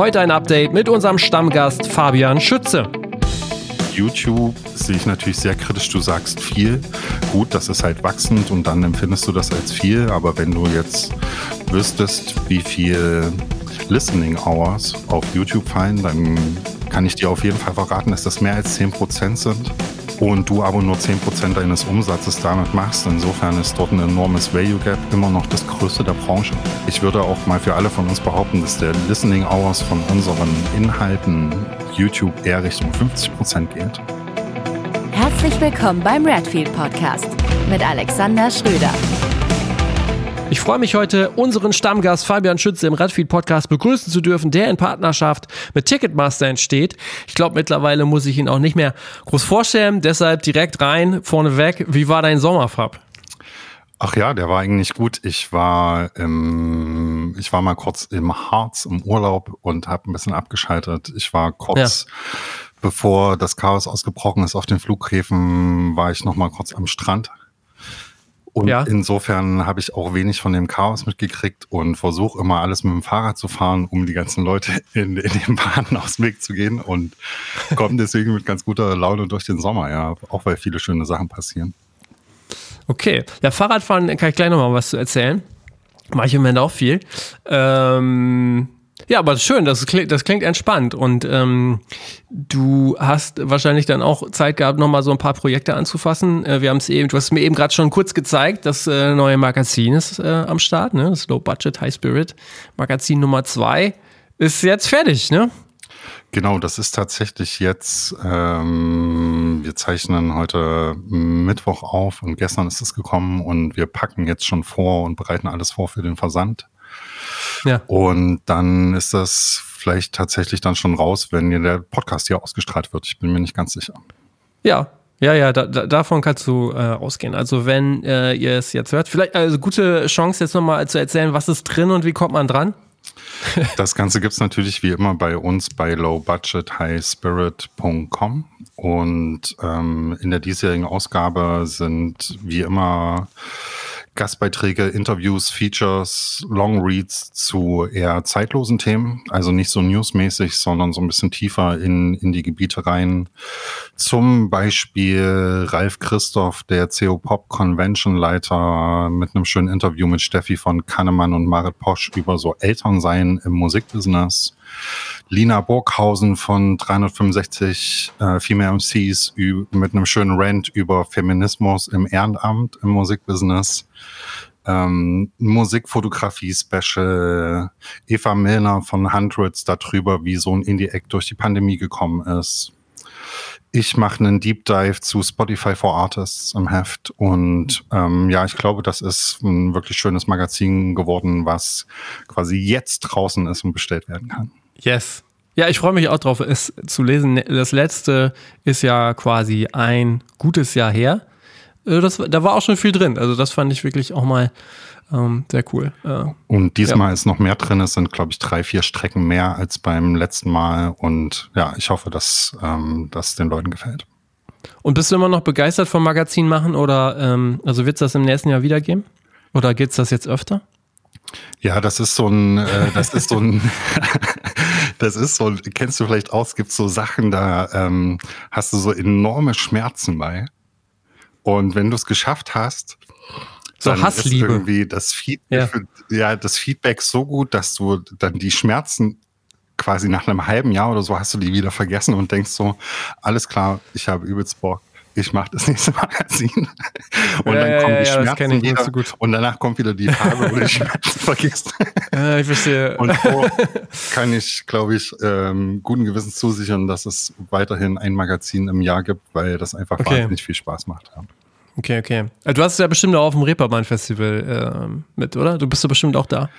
Heute ein Update mit unserem Stammgast Fabian Schütze. YouTube sehe ich natürlich sehr kritisch. Du sagst viel. Gut, das ist halt wachsend und dann empfindest du das als viel. Aber wenn du jetzt wüsstest, wie viel Listening Hours auf YouTube fallen, dann kann ich dir auf jeden Fall verraten, dass das mehr als 10% sind und du aber nur 10% deines Umsatzes damit machst. Insofern ist dort ein enormes Value Gap immer noch das größte der Branche. Ich würde auch mal für alle von uns behaupten, dass der Listening Hours von unseren Inhalten YouTube eher Richtung 50% geht. Herzlich willkommen beim Redfield Podcast mit Alexander Schröder. Ich freue mich heute, unseren Stammgast Fabian Schütze im Redfeed Podcast begrüßen zu dürfen, der in Partnerschaft mit Ticketmaster entsteht. Ich glaube, mittlerweile muss ich ihn auch nicht mehr groß vorstellen. Deshalb direkt rein, vorneweg. Wie war dein Sommerfab? Ach ja, der war eigentlich gut. Ich war, im, ich war mal kurz im Harz im Urlaub und habe ein bisschen abgeschaltet. Ich war kurz, ja. bevor das Chaos ausgebrochen ist auf den Flughäfen, war ich noch mal kurz am Strand und ja. insofern habe ich auch wenig von dem Chaos mitgekriegt und versuche immer alles mit dem Fahrrad zu fahren, um die ganzen Leute in, in den Bahnen aus dem Weg zu gehen und komme deswegen mit ganz guter Laune durch den Sommer, ja, auch weil viele schöne Sachen passieren. Okay, ja, Fahrradfahren kann ich gleich nochmal was zu erzählen. Mache ich im Moment auch viel. Ähm, ja, aber schön, das klingt, das klingt entspannt. Und ähm, du hast wahrscheinlich dann auch Zeit gehabt, nochmal so ein paar Projekte anzufassen. Äh, wir haben es eben, du hast mir eben gerade schon kurz gezeigt, das äh, neue Magazin ist äh, am Start, ne? Das Low Budget, High Spirit Magazin Nummer zwei ist jetzt fertig, ne? Genau, das ist tatsächlich jetzt, ähm, wir zeichnen heute Mittwoch auf und gestern ist es gekommen und wir packen jetzt schon vor und bereiten alles vor für den Versand. Ja. Und dann ist das vielleicht tatsächlich dann schon raus, wenn der Podcast hier ausgestrahlt wird. Ich bin mir nicht ganz sicher. Ja, ja, ja, da, da, davon kannst du äh, ausgehen. Also wenn äh, ihr es jetzt hört, vielleicht also gute Chance jetzt nochmal zu erzählen, was ist drin und wie kommt man dran? Das Ganze gibt es natürlich wie immer bei uns bei lowbudgethighspirit.com und ähm, in der diesjährigen Ausgabe sind wie immer Gastbeiträge, Interviews, Features, Long Reads zu eher zeitlosen Themen, also nicht so newsmäßig, sondern so ein bisschen tiefer in, in die Gebiete rein. Zum Beispiel Ralf Christoph, der CO Pop Convention Leiter, mit einem schönen Interview mit Steffi von Kannemann und Marit Posch über so Elternsein im Musikbusiness. Lina Burghausen von 365 äh, Female MCs mit einem schönen Rant über Feminismus im Ehrenamt im Musikbusiness. Ähm, Musikfotografie-Special, Eva Milner von Hundreds darüber, wie so ein Indie-Act durch die Pandemie gekommen ist. Ich mache einen Deep Dive zu Spotify for Artists im Heft und ähm, ja, ich glaube, das ist ein wirklich schönes Magazin geworden, was quasi jetzt draußen ist und bestellt werden kann. Yes. Ja, ich freue mich auch drauf, es zu lesen. Das letzte ist ja quasi ein gutes Jahr her. Äh, das, da war auch schon viel drin. Also das fand ich wirklich auch mal ähm, sehr cool. Äh, und diesmal ja. ist noch mehr drin. Es sind, glaube ich, drei, vier Strecken mehr als beim letzten Mal. Und ja, ich hoffe, dass ähm, das den Leuten gefällt. Und bist du immer noch begeistert vom Magazin machen oder ähm, also wird es das im nächsten Jahr wieder geben? Oder geht es das jetzt öfter? Ja, das ist so ein, äh, das ist so ein, das ist so, kennst du vielleicht aus, gibt so Sachen, da ähm, hast du so enorme Schmerzen bei. Und wenn du es geschafft hast, so dann Hassliebe. ist irgendwie das Feedback, ja. ja, das Feedback so gut, dass du dann die Schmerzen quasi nach einem halben Jahr oder so hast du die wieder vergessen und denkst so, alles klar, ich habe übelst Bock ich mache das nächste Magazin. Und ja, dann kommen die ja, Schmerzen wieder. So und danach kommt wieder die Tage, wo du die Schmerzen vergisst. Ja, ich verstehe. Und so kann ich, glaube ich, ähm, guten Gewissens zusichern, dass es weiterhin ein Magazin im Jahr gibt, weil das einfach okay. wahnsinnig viel Spaß macht. Okay, okay. Also du hast ja bestimmt auch auf dem Reeperbahn-Festival äh, mit, oder? Du bist ja bestimmt auch da.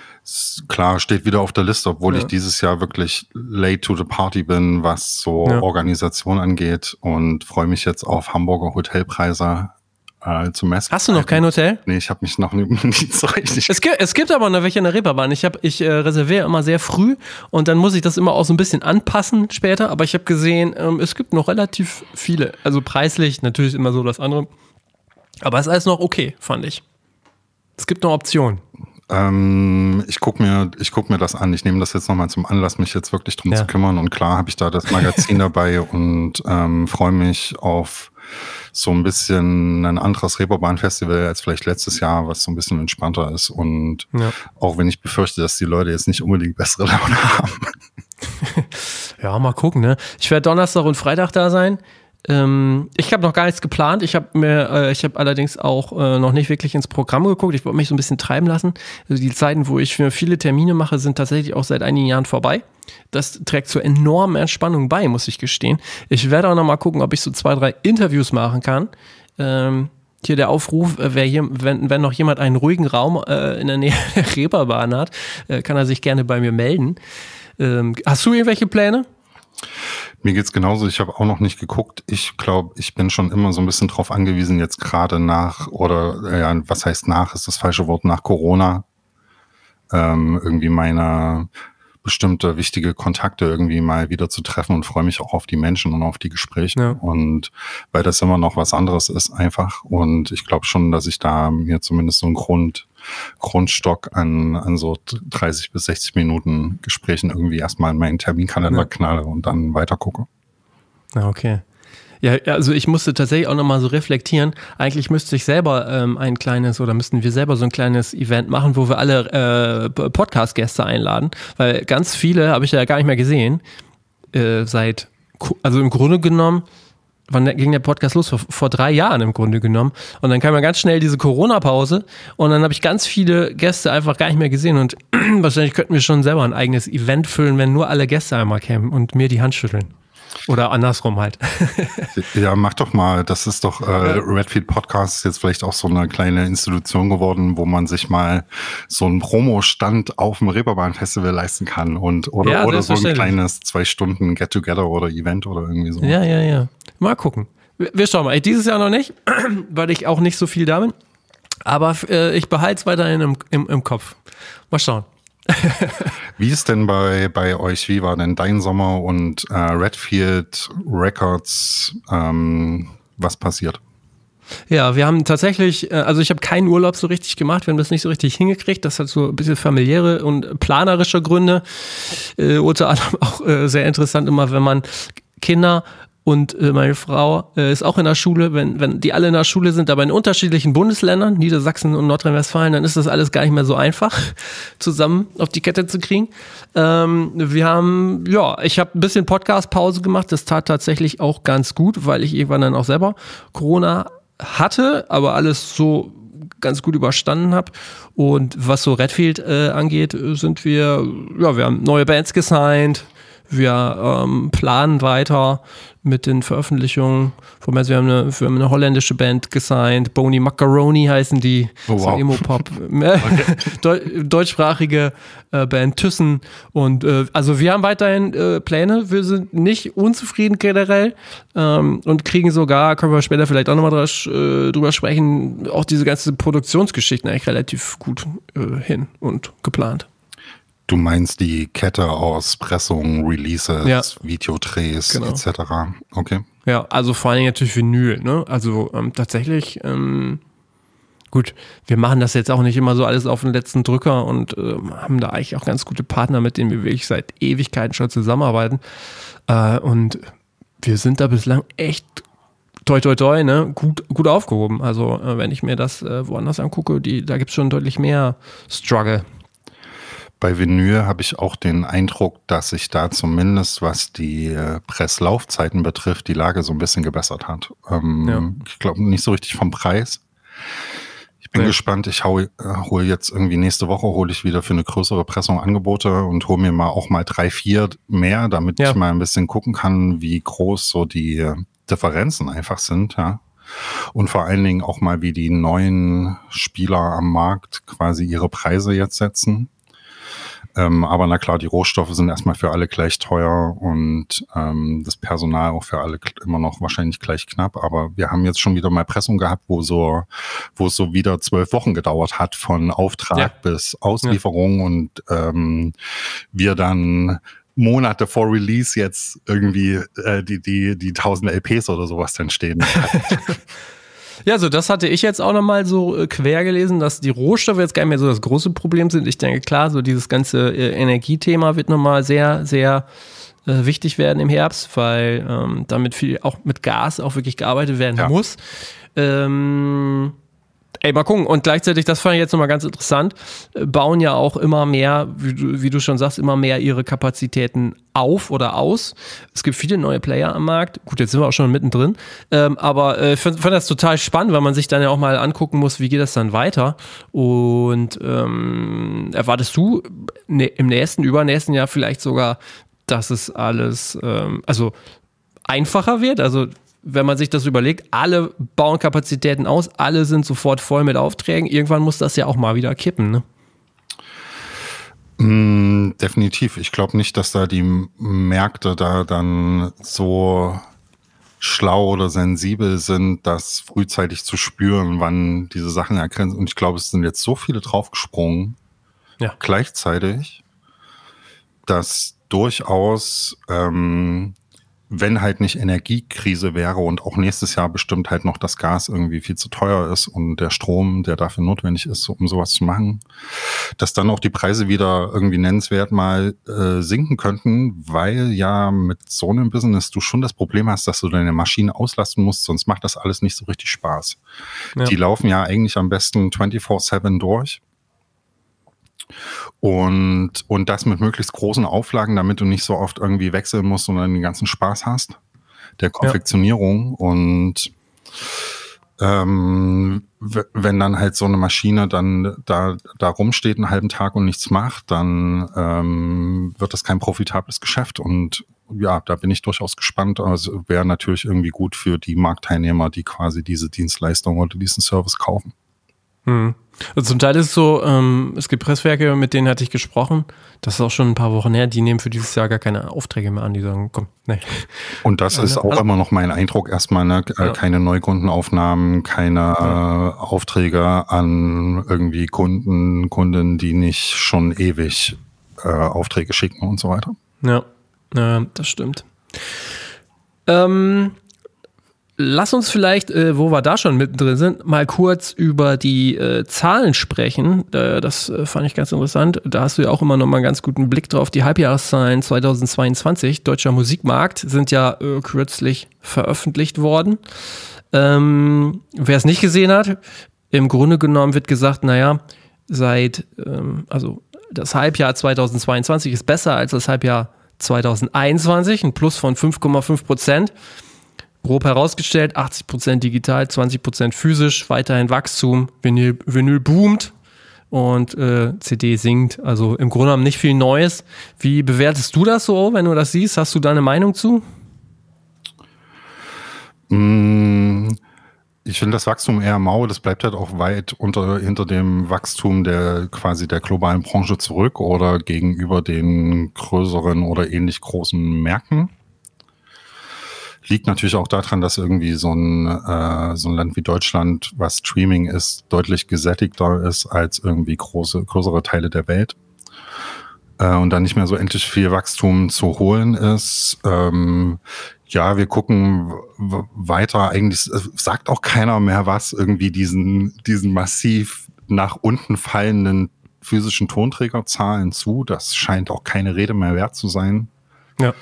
Klar, steht wieder auf der Liste, obwohl ja. ich dieses Jahr wirklich late to the party bin, was so ja. Organisation angeht und freue mich jetzt auf Hamburger Hotelpreise äh, zu messen. Hast du noch kein Hotel? Nee, ich habe mich noch nie, nie so richtig. Es gibt, es gibt aber noch welche in der Reeperbahn. Ich, hab, ich äh, reserviere immer sehr früh und dann muss ich das immer auch so ein bisschen anpassen später. Aber ich habe gesehen, ähm, es gibt noch relativ viele. Also preislich natürlich immer so das andere. Aber es ist alles noch okay, fand ich. Es gibt noch Optionen. Ähm, ich gucke mir, guck mir das an. Ich nehme das jetzt nochmal zum Anlass, mich jetzt wirklich drum ja. zu kümmern. Und klar habe ich da das Magazin dabei und ähm, freue mich auf so ein bisschen ein anderes Reeperbahn-Festival als vielleicht letztes Jahr, was so ein bisschen entspannter ist. Und ja. auch wenn ich befürchte, dass die Leute jetzt nicht unbedingt bessere Laune haben. ja, mal gucken, ne? Ich werde Donnerstag und Freitag da sein. Ähm, ich habe noch gar nichts geplant. Ich habe mir, äh, ich habe allerdings auch äh, noch nicht wirklich ins Programm geguckt. Ich wollte mich so ein bisschen treiben lassen. Also die Zeiten, wo ich für viele Termine mache, sind tatsächlich auch seit einigen Jahren vorbei. Das trägt zur enormen Entspannung bei, muss ich gestehen. Ich werde auch noch mal gucken, ob ich so zwei, drei Interviews machen kann. Ähm, hier der Aufruf, äh, wer hier, wenn, wenn noch jemand einen ruhigen Raum äh, in der Nähe der Reeperbahn hat, äh, kann er sich gerne bei mir melden. Ähm, hast du irgendwelche Pläne? Mir geht's genauso. Ich habe auch noch nicht geguckt. Ich glaube, ich bin schon immer so ein bisschen drauf angewiesen, jetzt gerade nach, oder ja, was heißt nach, ist das falsche Wort, nach Corona, ähm, irgendwie meine bestimmte wichtige Kontakte irgendwie mal wieder zu treffen und freue mich auch auf die Menschen und auf die Gespräche. Ja. Und weil das immer noch was anderes ist, einfach. Und ich glaube schon, dass ich da mir zumindest so einen Grund, Grundstock an, an so 30 bis 60 Minuten Gesprächen irgendwie erstmal in meinen Terminkalender ja. knalle und dann weiter gucke. Ah, okay. Ja, also ich musste tatsächlich auch nochmal so reflektieren. Eigentlich müsste ich selber ähm, ein kleines oder müssten wir selber so ein kleines Event machen, wo wir alle äh, Podcast-Gäste einladen, weil ganz viele habe ich ja gar nicht mehr gesehen. Äh, seit, also im Grunde genommen, wann ging der Podcast los? Vor, vor, drei Jahren im Grunde genommen. Und dann kam ja ganz schnell diese Corona-Pause und dann habe ich ganz viele Gäste einfach gar nicht mehr gesehen und wahrscheinlich könnten wir schon selber ein eigenes Event füllen, wenn nur alle Gäste einmal kämen und mir die Hand schütteln. Oder andersrum halt. ja, mach doch mal. Das ist doch, äh, Redfield Podcast ist jetzt vielleicht auch so eine kleine Institution geworden, wo man sich mal so einen Promo-Stand auf dem Reeperbahn-Festival leisten kann und oder, ja, oder so ein kleines zwei Stunden Get-Together oder Event oder irgendwie so. Ja, ja, ja. Mal gucken. Wir schauen mal. Dieses Jahr noch nicht, weil ich auch nicht so viel da bin. Aber äh, ich behalte es weiterhin im, im, im Kopf. Mal schauen. Wie ist denn bei, bei euch, wie war denn dein Sommer und äh, Redfield Records, ähm, was passiert? Ja, wir haben tatsächlich, äh, also ich habe keinen Urlaub so richtig gemacht, wir haben das nicht so richtig hingekriegt. Das hat so ein bisschen familiäre und planerische Gründe. Äh, unter anderem auch äh, sehr interessant immer, wenn man Kinder und äh, meine Frau äh, ist auch in der Schule, wenn, wenn die alle in der Schule sind, aber in unterschiedlichen Bundesländern, Niedersachsen und Nordrhein-Westfalen, dann ist das alles gar nicht mehr so einfach, zusammen auf die Kette zu kriegen. Ähm, wir haben, ja, ich habe ein bisschen Podcast-Pause gemacht, das tat tatsächlich auch ganz gut, weil ich irgendwann dann auch selber Corona hatte, aber alles so ganz gut überstanden habe. Und was so Redfield äh, angeht, sind wir, ja, wir haben neue Bands gesigned, wir ähm, planen weiter mit den Veröffentlichungen. Also wir haben eine, wir haben eine holländische Band gesigned, Bony Macaroni heißen die, oh, wow. so Emo-Pop, okay. deutschsprachige äh, Band Thyssen und äh, also wir haben weiterhin äh, Pläne, wir sind nicht unzufrieden generell ähm, und kriegen sogar, können wir später vielleicht auch nochmal drüber, äh, drüber sprechen, auch diese ganzen Produktionsgeschichten eigentlich relativ gut äh, hin und geplant. Du meinst die Kette aus Pressungen, Releases, ja. Videodrehs genau. etc. Okay. Ja, also vor allen Dingen natürlich Vinyl. Ne? Also ähm, tatsächlich, ähm, gut, wir machen das jetzt auch nicht immer so alles auf den letzten Drücker und äh, haben da eigentlich auch ganz gute Partner, mit denen wir wirklich seit Ewigkeiten schon zusammenarbeiten. Äh, und wir sind da bislang echt toi toi toi, ne, gut, gut aufgehoben. Also äh, wenn ich mir das äh, woanders angucke, die, da gibt es schon deutlich mehr Struggle. Bei Vinyl habe ich auch den Eindruck, dass sich da zumindest, was die äh, Presslaufzeiten betrifft, die Lage so ein bisschen gebessert hat. Ähm, ja. Ich glaube nicht so richtig vom Preis. Ich bin ja. gespannt. Ich hole äh, hol jetzt irgendwie nächste Woche hole ich wieder für eine größere Pressung Angebote und hole mir mal auch mal drei, vier mehr, damit ja. ich mal ein bisschen gucken kann, wie groß so die äh, Differenzen einfach sind. Ja. Und vor allen Dingen auch mal, wie die neuen Spieler am Markt quasi ihre Preise jetzt setzen. Ähm, aber na klar, die Rohstoffe sind erstmal für alle gleich teuer und ähm, das Personal auch für alle immer noch wahrscheinlich gleich knapp. Aber wir haben jetzt schon wieder mal Pressung gehabt, wo so, wo es so wieder zwölf Wochen gedauert hat von Auftrag ja. bis Auslieferung ja. und ähm, wir dann Monate vor Release jetzt irgendwie äh, die, die, die tausend LPs oder sowas dann stehen. Ja, so das hatte ich jetzt auch nochmal so äh, quer gelesen, dass die Rohstoffe jetzt gar nicht mehr so das große Problem sind. Ich denke, klar, so dieses ganze äh, Energiethema wird nochmal sehr, sehr äh, wichtig werden im Herbst, weil ähm, damit viel auch mit Gas auch wirklich gearbeitet werden ja. muss. Ähm, ey, mal gucken. Und gleichzeitig, das fand ich jetzt nochmal ganz interessant, äh, bauen ja auch immer mehr, wie du, wie du schon sagst, immer mehr ihre Kapazitäten auf oder aus. Es gibt viele neue Player am Markt. Gut, jetzt sind wir auch schon mittendrin. Ähm, aber ich äh, fand, fand das total spannend, weil man sich dann ja auch mal angucken muss, wie geht das dann weiter. Und ähm, erwartest du ne, im nächsten, übernächsten Jahr vielleicht sogar, dass es alles, ähm, also einfacher wird? Also wenn man sich das überlegt, alle bauen Kapazitäten aus, alle sind sofort voll mit Aufträgen. Irgendwann muss das ja auch mal wieder kippen, ne? Mm, definitiv. Ich glaube nicht, dass da die Märkte da dann so schlau oder sensibel sind, das frühzeitig zu spüren, wann diese Sachen erkennen. Und ich glaube, es sind jetzt so viele draufgesprungen, ja. gleichzeitig, dass durchaus ähm, wenn halt nicht Energiekrise wäre und auch nächstes Jahr bestimmt halt noch das Gas irgendwie viel zu teuer ist und der Strom, der dafür notwendig ist, um sowas zu machen, dass dann auch die Preise wieder irgendwie nennenswert mal äh, sinken könnten, weil ja mit so einem Business du schon das Problem hast, dass du deine Maschine auslasten musst, sonst macht das alles nicht so richtig Spaß. Ja. Die laufen ja eigentlich am besten 24-7 durch. Und, und das mit möglichst großen Auflagen, damit du nicht so oft irgendwie wechseln musst, sondern den ganzen Spaß hast der Konfektionierung. Ja. Und ähm, wenn dann halt so eine Maschine dann da, da rumsteht einen halben Tag und nichts macht, dann ähm, wird das kein profitables Geschäft. Und ja, da bin ich durchaus gespannt. Also wäre natürlich irgendwie gut für die Marktteilnehmer, die quasi diese Dienstleistung oder diesen Service kaufen. Hm. Also zum Teil ist es so, ähm, es gibt Presswerke, mit denen hatte ich gesprochen. Das ist auch schon ein paar Wochen her. Die nehmen für dieses Jahr gar keine Aufträge mehr an. Die sagen, komm, nee. Und das ist auch immer noch mein Eindruck erstmal, ne? Äh, ja. keine Neukundenaufnahmen, keine ja. Äh, Aufträge an irgendwie Kunden, Kunden, die nicht schon ewig äh, Aufträge schicken und so weiter. Ja, ja das stimmt. Ähm, Lass uns vielleicht, äh, wo wir da schon mittendrin sind, mal kurz über die äh, Zahlen sprechen. Äh, das fand ich ganz interessant. Da hast du ja auch immer noch mal einen ganz guten Blick drauf. Die Halbjahreszahlen 2022, deutscher Musikmarkt, sind ja äh, kürzlich veröffentlicht worden. Ähm, Wer es nicht gesehen hat, im Grunde genommen wird gesagt, naja, seit, ähm, also das Halbjahr 2022 ist besser als das Halbjahr 2021, ein Plus von 5,5 Prozent grob herausgestellt, 80% digital, 20% physisch, weiterhin Wachstum, Vinyl, Vinyl boomt und äh, CD sinkt. Also im Grunde genommen nicht viel Neues. Wie bewertest du das so, wenn du das siehst? Hast du da eine Meinung zu? Mm, ich finde das Wachstum eher mau. Das bleibt halt auch weit unter, hinter dem Wachstum der quasi der globalen Branche zurück oder gegenüber den größeren oder ähnlich großen Märkten. Liegt natürlich auch daran, dass irgendwie so ein, äh, so ein Land wie Deutschland, was Streaming ist, deutlich gesättigter ist als irgendwie große, größere Teile der Welt. Äh, und da nicht mehr so endlich viel Wachstum zu holen ist. Ähm, ja, wir gucken weiter. Eigentlich sagt auch keiner mehr was, irgendwie diesen, diesen massiv nach unten fallenden physischen Tonträgerzahlen zu. Das scheint auch keine Rede mehr wert zu sein. Ja.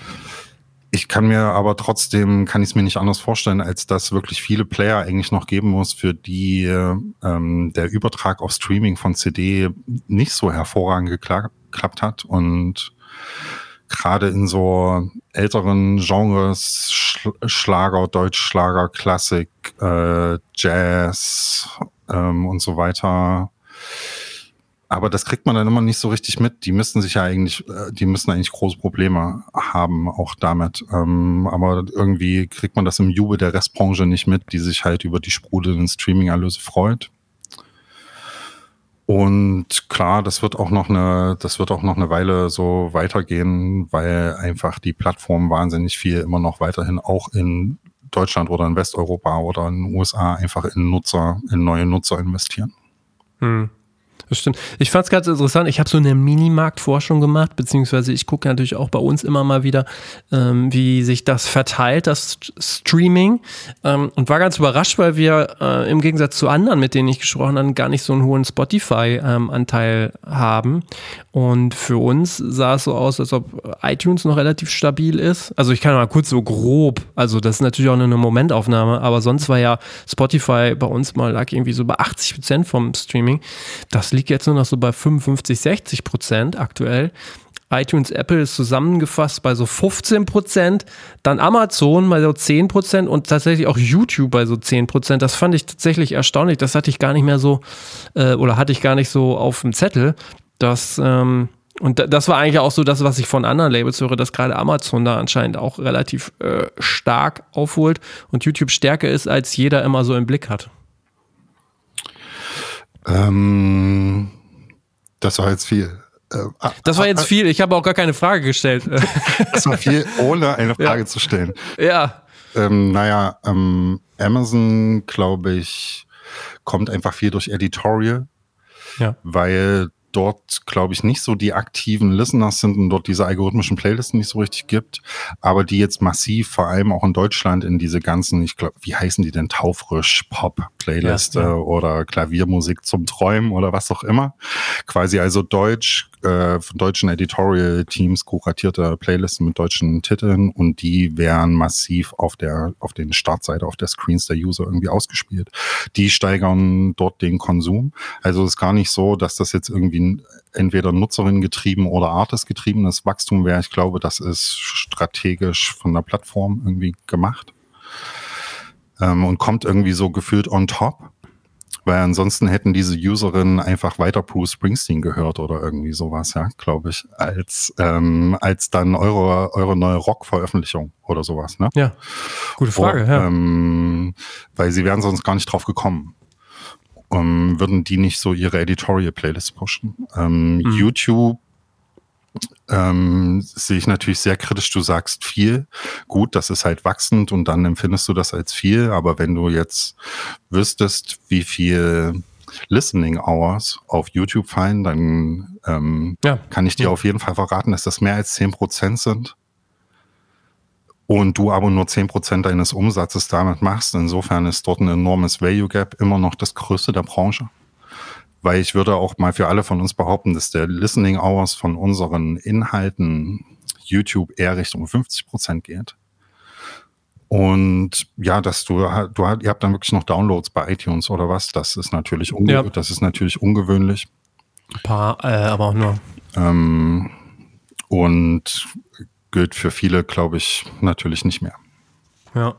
Ich kann mir aber trotzdem, kann ich es mir nicht anders vorstellen, als dass wirklich viele Player eigentlich noch geben muss, für die ähm, der Übertrag auf Streaming von CD nicht so hervorragend geklappt hat. Und gerade in so älteren Genres, Sch Schlager, Deutschschlager, Klassik, äh, Jazz ähm, und so weiter, aber das kriegt man dann immer nicht so richtig mit. Die müssen sich ja eigentlich, äh, die müssen eigentlich große Probleme haben, auch damit. Ähm, aber irgendwie kriegt man das im Jubel der Restbranche nicht mit, die sich halt über die sprudelnden Streaming-Erlöse freut. Und klar, das wird auch noch eine, das wird auch noch eine Weile so weitergehen, weil einfach die Plattformen wahnsinnig viel immer noch weiterhin auch in Deutschland oder in Westeuropa oder in den USA einfach in Nutzer, in neue Nutzer investieren. Hm. Das stimmt. Ich fand es ganz interessant. Ich habe so eine Minimarktforschung gemacht, beziehungsweise ich gucke natürlich auch bei uns immer mal wieder, ähm, wie sich das verteilt, das Streaming. Ähm, und war ganz überrascht, weil wir äh, im Gegensatz zu anderen, mit denen ich gesprochen habe, gar nicht so einen hohen Spotify-Anteil ähm, haben. Und für uns sah es so aus, als ob iTunes noch relativ stabil ist. Also ich kann mal kurz so grob, also das ist natürlich auch nur eine Momentaufnahme, aber sonst war ja Spotify bei uns mal lag irgendwie so bei 80 Prozent vom Streaming. Das liegt jetzt nur noch so bei 55, 60 Prozent aktuell. iTunes, Apple ist zusammengefasst bei so 15 Prozent, dann Amazon bei so 10 Prozent und tatsächlich auch YouTube bei so 10 Prozent. Das fand ich tatsächlich erstaunlich. Das hatte ich gar nicht mehr so äh, oder hatte ich gar nicht so auf dem Zettel. Das, ähm, und das war eigentlich auch so das, was ich von anderen Labels höre, dass gerade Amazon da anscheinend auch relativ äh, stark aufholt und YouTube stärker ist, als jeder immer so im Blick hat. Ähm, das war jetzt viel. Äh, das war jetzt viel. Ich habe auch gar keine Frage gestellt. das war viel, ohne eine Frage ja. zu stellen. Ja. Ähm, naja, ähm, Amazon, glaube ich, kommt einfach viel durch Editorial. Ja. Weil dort, glaube ich, nicht so die aktiven Listeners sind und dort diese algorithmischen Playlisten nicht so richtig gibt, aber die jetzt massiv, vor allem auch in Deutschland, in diese ganzen, ich glaube, wie heißen die denn, Taufrisch, Pop-Playliste ja, ja. oder Klaviermusik zum Träumen oder was auch immer. Quasi also Deutsch, äh, von deutschen Editorial-Teams kuratierte Playlisten mit deutschen Titeln und die werden massiv auf der, auf den Startseite, auf der Screens der User irgendwie ausgespielt. Die steigern dort den Konsum. Also es ist gar nicht so, dass das jetzt irgendwie entweder Nutzerin getrieben oder Artist getriebenes Wachstum wäre. Ich glaube, das ist strategisch von der Plattform irgendwie gemacht. Ähm, und kommt irgendwie so gefühlt on top. Weil ansonsten hätten diese Userinnen einfach weiter Bruce Springsteen gehört oder irgendwie sowas, ja, glaube ich, als, ähm, als dann eure, eure neue Rock-Veröffentlichung oder sowas, ne? Ja, gute Frage, Und, ja. Ähm, weil sie wären sonst gar nicht drauf gekommen. Um, würden die nicht so ihre Editorial-Playlist pushen. Ähm, mhm. YouTube ähm, sehe ich natürlich sehr kritisch. Du sagst viel. Gut, das ist halt wachsend und dann empfindest du das als viel. Aber wenn du jetzt wüsstest, wie viel Listening Hours auf YouTube fallen, dann ähm, ja. kann ich dir ja. auf jeden Fall verraten, dass das mehr als zehn Prozent sind. Und du aber nur zehn Prozent deines Umsatzes damit machst. Insofern ist dort ein enormes Value Gap immer noch das größte der Branche weil ich würde auch mal für alle von uns behaupten, dass der Listening Hours von unseren Inhalten YouTube eher Richtung 50 Prozent geht. Und ja, dass du, du ihr habt dann wirklich noch Downloads bei iTunes oder was? Das ist natürlich, unge ja. das ist natürlich ungewöhnlich. Ein paar, äh, aber auch nur. Ähm, und gilt für viele, glaube ich, natürlich nicht mehr. Ja.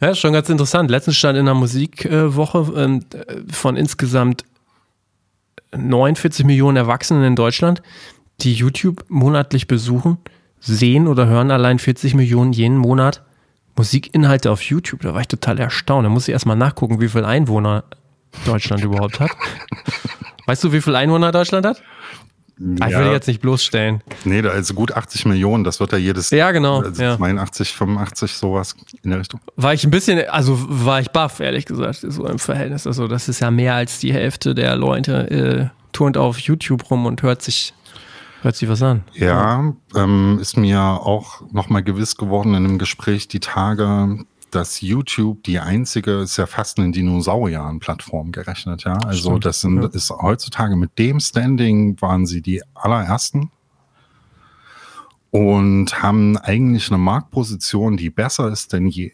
ja, ist schon ganz interessant. Letztens stand in der Musikwoche äh, von insgesamt 49 Millionen Erwachsenen in Deutschland, die YouTube monatlich besuchen, sehen oder hören allein 40 Millionen jeden Monat Musikinhalte auf YouTube. Da war ich total erstaunt. Da muss ich erstmal nachgucken, wie viele Einwohner Deutschland überhaupt hat. Weißt du, wie viele Einwohner Deutschland hat? Ja. Ich will jetzt nicht bloßstellen. Nee, also gut 80 Millionen, das wird ja jedes ja, genau, also ja. 82, 85, sowas in der Richtung. War ich ein bisschen, also war ich baff, ehrlich gesagt, so im Verhältnis. Also das ist ja mehr als die Hälfte der Leute äh, turnt auf YouTube rum und hört sich Hört sich was an. Ja, ähm, ist mir auch nochmal gewiss geworden in einem Gespräch die Tage, dass YouTube die einzige, ist ja fast eine Dinosaurier-Plattform gerechnet, ja. Also Stimmt, das sind, ja. ist heutzutage mit dem Standing waren sie die allerersten und haben eigentlich eine Marktposition, die besser ist denn je.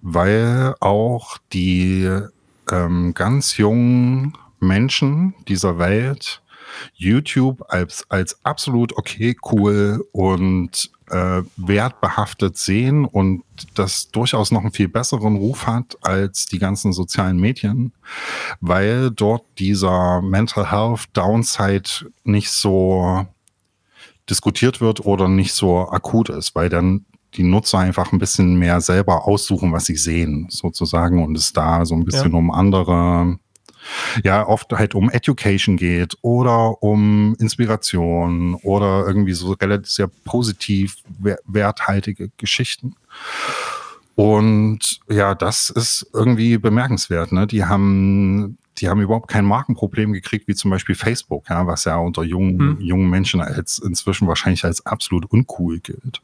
Weil auch die ähm, ganz jungen Menschen dieser Welt YouTube als, als absolut okay, cool und äh, wertbehaftet sehen und das durchaus noch einen viel besseren Ruf hat als die ganzen sozialen Medien, weil dort dieser Mental Health Downside nicht so diskutiert wird oder nicht so akut ist, weil dann die Nutzer einfach ein bisschen mehr selber aussuchen, was sie sehen, sozusagen, und es da so ein bisschen ja. um andere ja oft halt um Education geht oder um Inspiration oder irgendwie so relativ sehr positiv werthaltige Geschichten. Und ja, das ist irgendwie bemerkenswert. Ne? Die haben die haben überhaupt kein Markenproblem gekriegt, wie zum Beispiel Facebook, ja, was ja unter jungen, hm. jungen Menschen als inzwischen wahrscheinlich als absolut uncool gilt.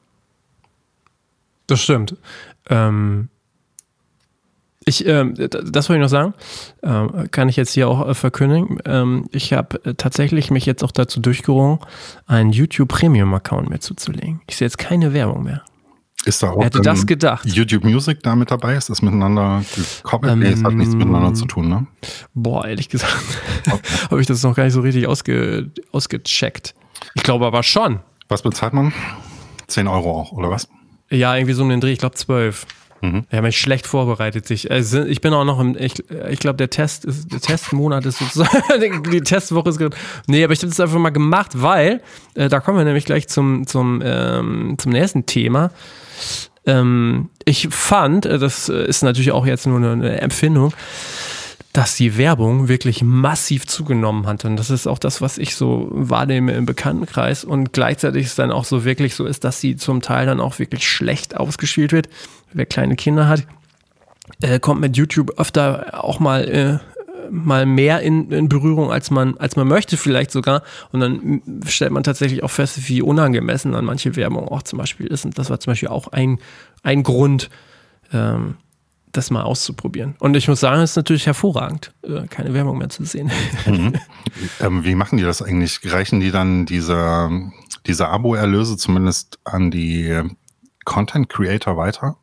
Das stimmt. Ähm, ich, ähm, das wollte ich noch sagen, ähm, kann ich jetzt hier auch äh, verkündigen. Ähm, ich habe äh, tatsächlich mich jetzt auch dazu durchgerungen, einen YouTube Premium Account mehr zuzulegen. Ich sehe jetzt keine Werbung mehr. Ist da auch Wer hätte das gedacht? YouTube Music da mit dabei? Ist das miteinander gekoppelt? Ähm, nee, es hat nichts miteinander zu tun, ne? Boah, ehrlich gesagt, okay. habe ich das noch gar nicht so richtig ausge, ausgecheckt. Ich glaube aber schon. Was bezahlt man? 10 Euro auch, oder was? Ja, irgendwie so um den Dreh, ich glaube 12. Mhm. Wir haben mich schlecht vorbereitet. Ich, also ich bin auch noch im, ich, ich glaube, der Test ist, der Testmonat ist sozusagen, die Testwoche ist gerade. Nee, aber ich habe das einfach mal gemacht, weil, äh, da kommen wir nämlich gleich zum, zum, ähm, zum nächsten Thema. Ähm, ich fand, äh, das ist natürlich auch jetzt nur eine Empfindung, dass die Werbung wirklich massiv zugenommen hat. Und das ist auch das, was ich so wahrnehme im Bekanntenkreis. Und gleichzeitig ist dann auch so wirklich so ist, dass sie zum Teil dann auch wirklich schlecht ausgespielt wird. Wer kleine Kinder hat, äh, kommt mit YouTube öfter auch mal äh, mal mehr in, in, Berührung, als man, als man möchte, vielleicht sogar. Und dann stellt man tatsächlich auch fest, wie unangemessen dann manche Werbung auch zum Beispiel ist. Und das war zum Beispiel auch ein, ein Grund, ähm, das mal auszuprobieren. Und ich muss sagen, es ist natürlich hervorragend, äh, keine Werbung mehr zu sehen. Mhm. Ähm, wie machen die das eigentlich? Reichen die dann diese, diese Abo-Erlöse zumindest an die Content Creator weiter?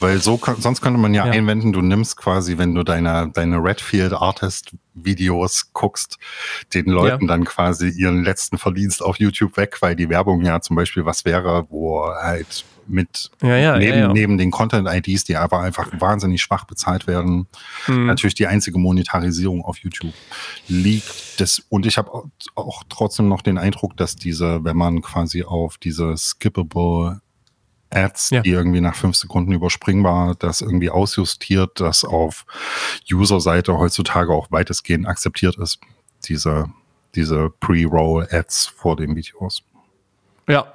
Weil so sonst könnte man ja, ja, einwenden, du nimmst quasi, wenn du deine, deine Redfield Artist Videos guckst, den Leuten ja. dann quasi ihren letzten Verdienst auf YouTube weg, weil die Werbung ja zum Beispiel was wäre, wo halt mit ja, neben, neben den Content-IDs, die aber einfach wahnsinnig schwach bezahlt werden, mhm. natürlich die einzige Monetarisierung auf YouTube liegt. Das, und ich habe auch trotzdem noch den Eindruck, dass diese, wenn man quasi auf diese skippable Ads, ja. die irgendwie nach fünf Sekunden überspringbar das irgendwie ausjustiert, das auf User-Seite heutzutage auch weitestgehend akzeptiert ist. Diese, diese Pre-Roll-Ads vor den Videos. Ja.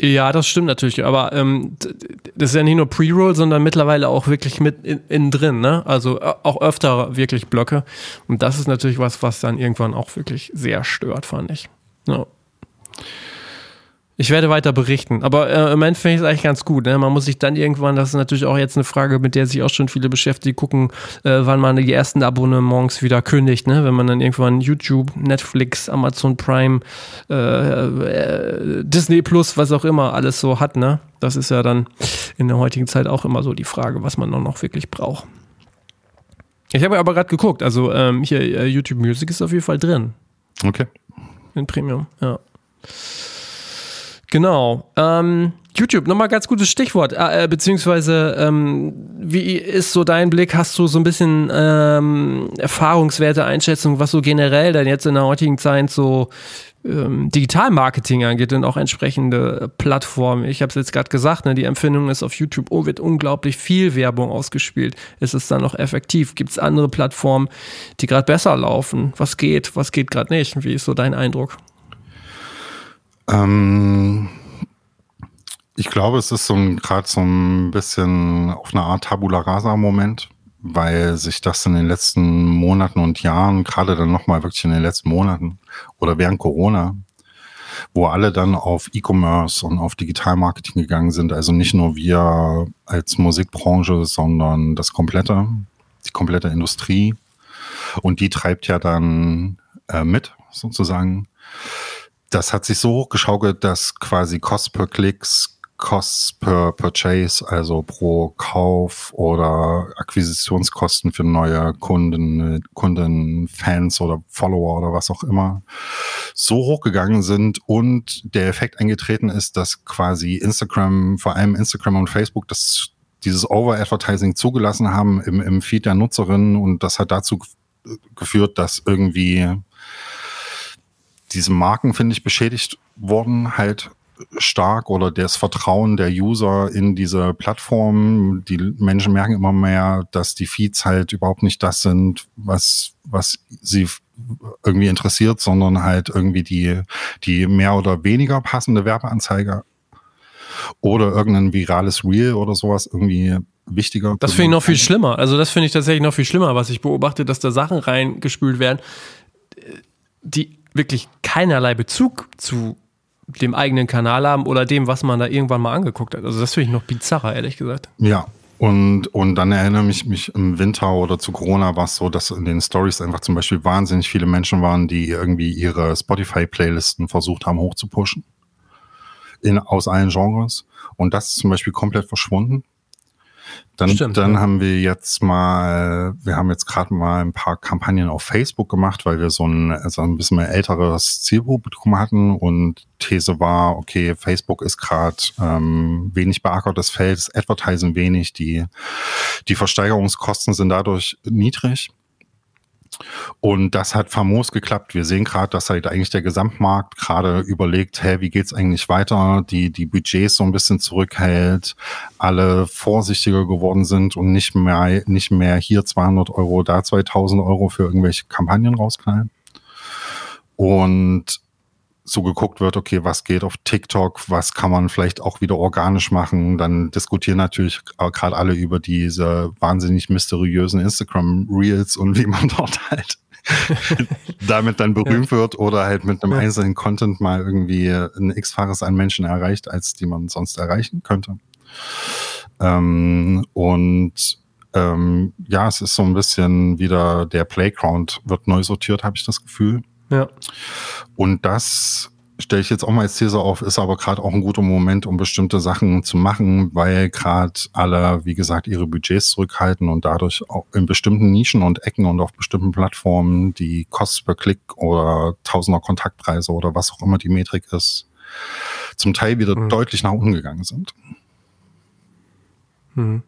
Ja, das stimmt natürlich, aber ähm, das ist ja nicht nur Pre-Roll, sondern mittlerweile auch wirklich mit innen in drin, ne? Also äh, auch öfter wirklich Blöcke. Und das ist natürlich was, was dann irgendwann auch wirklich sehr stört, fand ich. Ja. Ich werde weiter berichten. Aber äh, im finde ich es eigentlich ganz gut. Ne? Man muss sich dann irgendwann, das ist natürlich auch jetzt eine Frage, mit der sich auch schon viele beschäftigen, gucken, äh, wann man die ersten Abonnements wieder kündigt. Ne? Wenn man dann irgendwann YouTube, Netflix, Amazon Prime, äh, äh, Disney Plus, was auch immer alles so hat. Ne? Das ist ja dann in der heutigen Zeit auch immer so die Frage, was man noch wirklich braucht. Ich habe aber gerade geguckt. Also ähm, hier äh, YouTube Music ist auf jeden Fall drin. Okay. In Premium, ja. Genau. Ähm, YouTube, nochmal ganz gutes Stichwort, äh, äh, beziehungsweise ähm, wie ist so dein Blick? Hast du so ein bisschen ähm, Erfahrungswerte, Einschätzung, was so generell dann jetzt in der heutigen Zeit so ähm, Digitalmarketing angeht und auch entsprechende Plattformen? Ich habe es jetzt gerade gesagt, ne, die Empfindung ist auf YouTube, oh, wird unglaublich viel Werbung ausgespielt. Ist es dann noch effektiv? Gibt es andere Plattformen, die gerade besser laufen? Was geht, was geht gerade nicht? Wie ist so dein Eindruck? Ähm, ich glaube, es ist so gerade so ein bisschen auf eine Art Tabula Rasa-Moment, weil sich das in den letzten Monaten und Jahren, gerade dann nochmal wirklich in den letzten Monaten oder während Corona, wo alle dann auf E-Commerce und auf Digitalmarketing gegangen sind. Also nicht nur wir als Musikbranche, sondern das komplette, die komplette Industrie. Und die treibt ja dann äh, mit, sozusagen das hat sich so hochgeschaukelt, dass quasi Cost per Klicks, Cost per Purchase, also pro Kauf oder Akquisitionskosten für neue Kunden, Kunden, Fans oder Follower oder was auch immer, so hochgegangen sind und der Effekt eingetreten ist, dass quasi Instagram, vor allem Instagram und Facebook, das dieses Over-Advertising zugelassen haben im, im Feed der Nutzerinnen und das hat dazu geführt, dass irgendwie diese Marken, finde ich, beschädigt worden, halt stark oder das Vertrauen der User in diese Plattform. Die Menschen merken immer mehr, dass die Feeds halt überhaupt nicht das sind, was, was sie irgendwie interessiert, sondern halt irgendwie die, die mehr oder weniger passende Werbeanzeige oder irgendein virales Reel oder sowas irgendwie wichtiger. Das finde ich noch viel schlimmer. Also das finde ich tatsächlich noch viel schlimmer, was ich beobachte, dass da Sachen reingespült werden, die wirklich keinerlei Bezug zu dem eigenen Kanal haben oder dem, was man da irgendwann mal angeguckt hat. Also das finde ich noch bizarrer, ehrlich gesagt. Ja, und, und dann erinnere ich mich im Winter oder zu Corona war es so, dass in den Stories einfach zum Beispiel wahnsinnig viele Menschen waren, die irgendwie ihre Spotify-Playlisten versucht haben hochzupushen. In, aus allen Genres. Und das ist zum Beispiel komplett verschwunden. Dann, Stimmt, dann ja. haben wir jetzt mal, wir haben jetzt gerade mal ein paar Kampagnen auf Facebook gemacht, weil wir so ein, so ein bisschen mehr älteres Zielpublikum hatten und These war, okay, Facebook ist gerade ähm, wenig beackertes Feld, Advertising wenig, die, die Versteigerungskosten sind dadurch niedrig. Und das hat famos geklappt. Wir sehen gerade, dass halt eigentlich der Gesamtmarkt gerade überlegt, hä, wie geht's eigentlich weiter? Die, die Budgets so ein bisschen zurückhält, alle vorsichtiger geworden sind und nicht mehr, nicht mehr hier 200 Euro, da 2000 Euro für irgendwelche Kampagnen rausknallen. Und so geguckt wird, okay, was geht auf TikTok, was kann man vielleicht auch wieder organisch machen. Dann diskutieren natürlich gerade alle über diese wahnsinnig mysteriösen Instagram Reels und wie man dort halt damit dann berühmt ja. wird oder halt mit einem ja. einzelnen Content mal irgendwie ein x-faches an Menschen erreicht, als die man sonst erreichen könnte. Ähm, und ähm, ja, es ist so ein bisschen wieder der Playground wird neu sortiert, habe ich das Gefühl. Ja. Und das stelle ich jetzt auch mal als These auf, ist aber gerade auch ein guter Moment, um bestimmte Sachen zu machen, weil gerade alle, wie gesagt, ihre Budgets zurückhalten und dadurch auch in bestimmten Nischen und Ecken und auf bestimmten Plattformen die Kosten per Klick oder Tausender Kontaktpreise oder was auch immer die Metrik ist, zum Teil wieder mhm. deutlich nach unten gegangen sind. Mhm.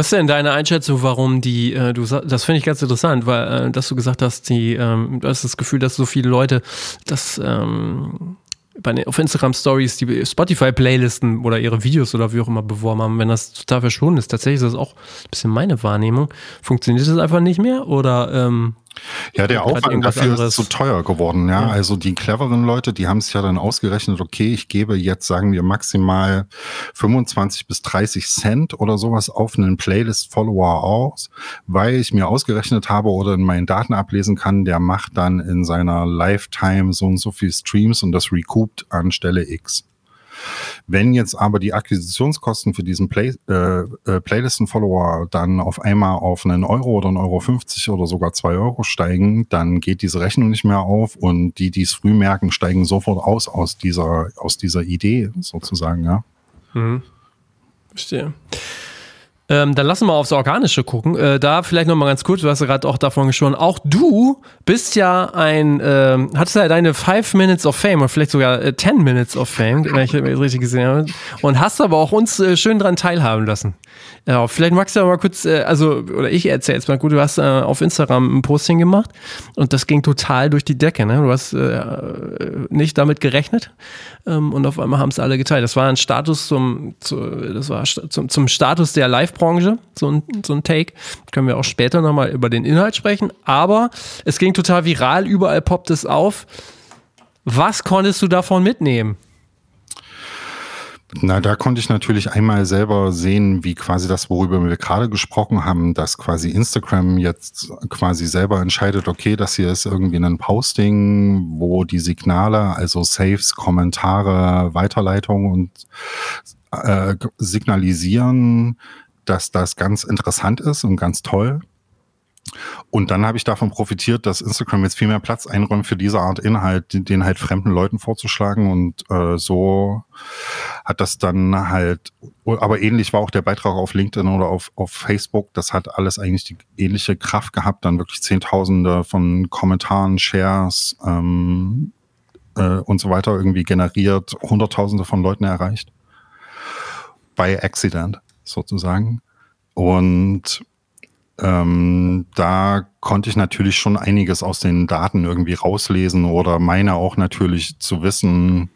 Was ist denn deine Einschätzung, warum die, äh, du das finde ich ganz interessant, weil äh, dass du gesagt hast, die, ähm, du hast das Gefühl, dass so viele Leute das ähm, bei den, auf Instagram Stories die Spotify Playlisten oder ihre Videos oder wie auch immer beworben haben, wenn das total verschwunden ist. Tatsächlich ist das auch ein bisschen meine Wahrnehmung. Funktioniert das einfach nicht mehr oder ähm, ja, der Aufwand dafür anderes. ist zu teuer geworden. Ja? ja, also die cleveren Leute, die haben es ja dann ausgerechnet, okay, ich gebe jetzt, sagen wir, maximal 25 bis 30 Cent oder sowas auf einen Playlist-Follower aus, weil ich mir ausgerechnet habe oder in meinen Daten ablesen kann, der macht dann in seiner Lifetime so und so viel Streams und das recoupt an Stelle X. Wenn jetzt aber die Akquisitionskosten für diesen Play, äh, äh, Playlisten-Follower dann auf einmal auf einen Euro oder einen Euro 50 oder sogar zwei Euro steigen, dann geht diese Rechnung nicht mehr auf und die, die es früh merken, steigen sofort aus aus dieser, aus dieser Idee sozusagen, ja. Mhm. Verstehe. Ähm, dann lassen wir aufs Organische gucken. Äh, da vielleicht nochmal ganz kurz, du hast ja gerade auch davon gesprochen. Auch du bist ja ein, äh, hattest ja deine Five Minutes of Fame oder vielleicht sogar äh, Minutes of Fame, wenn ich das richtig gesehen habe. Und hast aber auch uns äh, schön dran teilhaben lassen. Ja, vielleicht magst du aber mal kurz, äh, also, oder ich erzähle jetzt mal gut, du hast äh, auf Instagram ein Posting gemacht und das ging total durch die Decke, ne? Du hast äh, nicht damit gerechnet ähm, und auf einmal haben es alle geteilt. Das war ein Status zum, zu, das war zum, zum Status der Live-Branche, so ein, so ein Take. Können wir auch später nochmal über den Inhalt sprechen, aber es ging total viral, überall poppt es auf. Was konntest du davon mitnehmen? Na, da konnte ich natürlich einmal selber sehen, wie quasi das, worüber wir gerade gesprochen haben, dass quasi Instagram jetzt quasi selber entscheidet, okay, das hier ist irgendwie ein Posting, wo die Signale, also Saves, Kommentare, Weiterleitung und äh, signalisieren, dass das ganz interessant ist und ganz toll. Und dann habe ich davon profitiert, dass Instagram jetzt viel mehr Platz einräumt für diese Art Inhalt, den halt fremden Leuten vorzuschlagen. Und äh, so hat das dann halt, aber ähnlich war auch der Beitrag auf LinkedIn oder auf, auf Facebook. Das hat alles eigentlich die ähnliche Kraft gehabt, dann wirklich Zehntausende von Kommentaren, Shares ähm, äh, und so weiter irgendwie generiert, Hunderttausende von Leuten erreicht. By accident sozusagen. Und ähm, da konnte ich natürlich schon einiges aus den Daten irgendwie rauslesen oder meine auch natürlich zu wissen,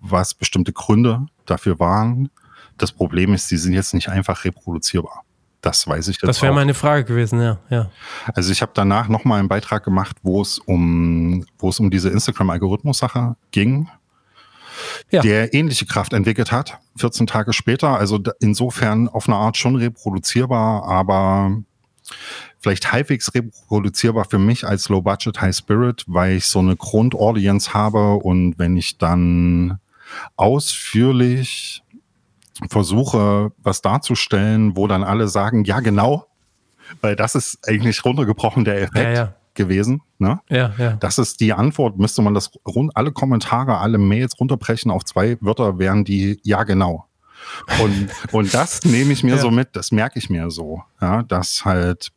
was bestimmte Gründe dafür waren. Das Problem ist, sie sind jetzt nicht einfach reproduzierbar. Das weiß ich jetzt Das wäre meine Frage gewesen, ja. ja. Also ich habe danach nochmal einen Beitrag gemacht, wo es um, wo es um diese Instagram-Algorithmus-Sache ging Ja. der ähnliche Kraft entwickelt hat, 14 Tage später. Also insofern auf eine Art schon reproduzierbar, aber vielleicht halbwegs reproduzierbar für mich als Low Budget High Spirit, weil ich so eine Grundaudience habe und wenn ich dann ausführlich versuche, was darzustellen, wo dann alle sagen, ja genau, weil das ist eigentlich runtergebrochen der Effekt Ja, ja. Gewesen. Ne? Ja, ja. Das ist die Antwort. Müsste man das rund, alle Kommentare, alle Mails runterbrechen auf zwei Wörter, wären die ja genau. Und, und das nehme ich mir Ja. so mit, das merke ich mir so. Ja, dass halt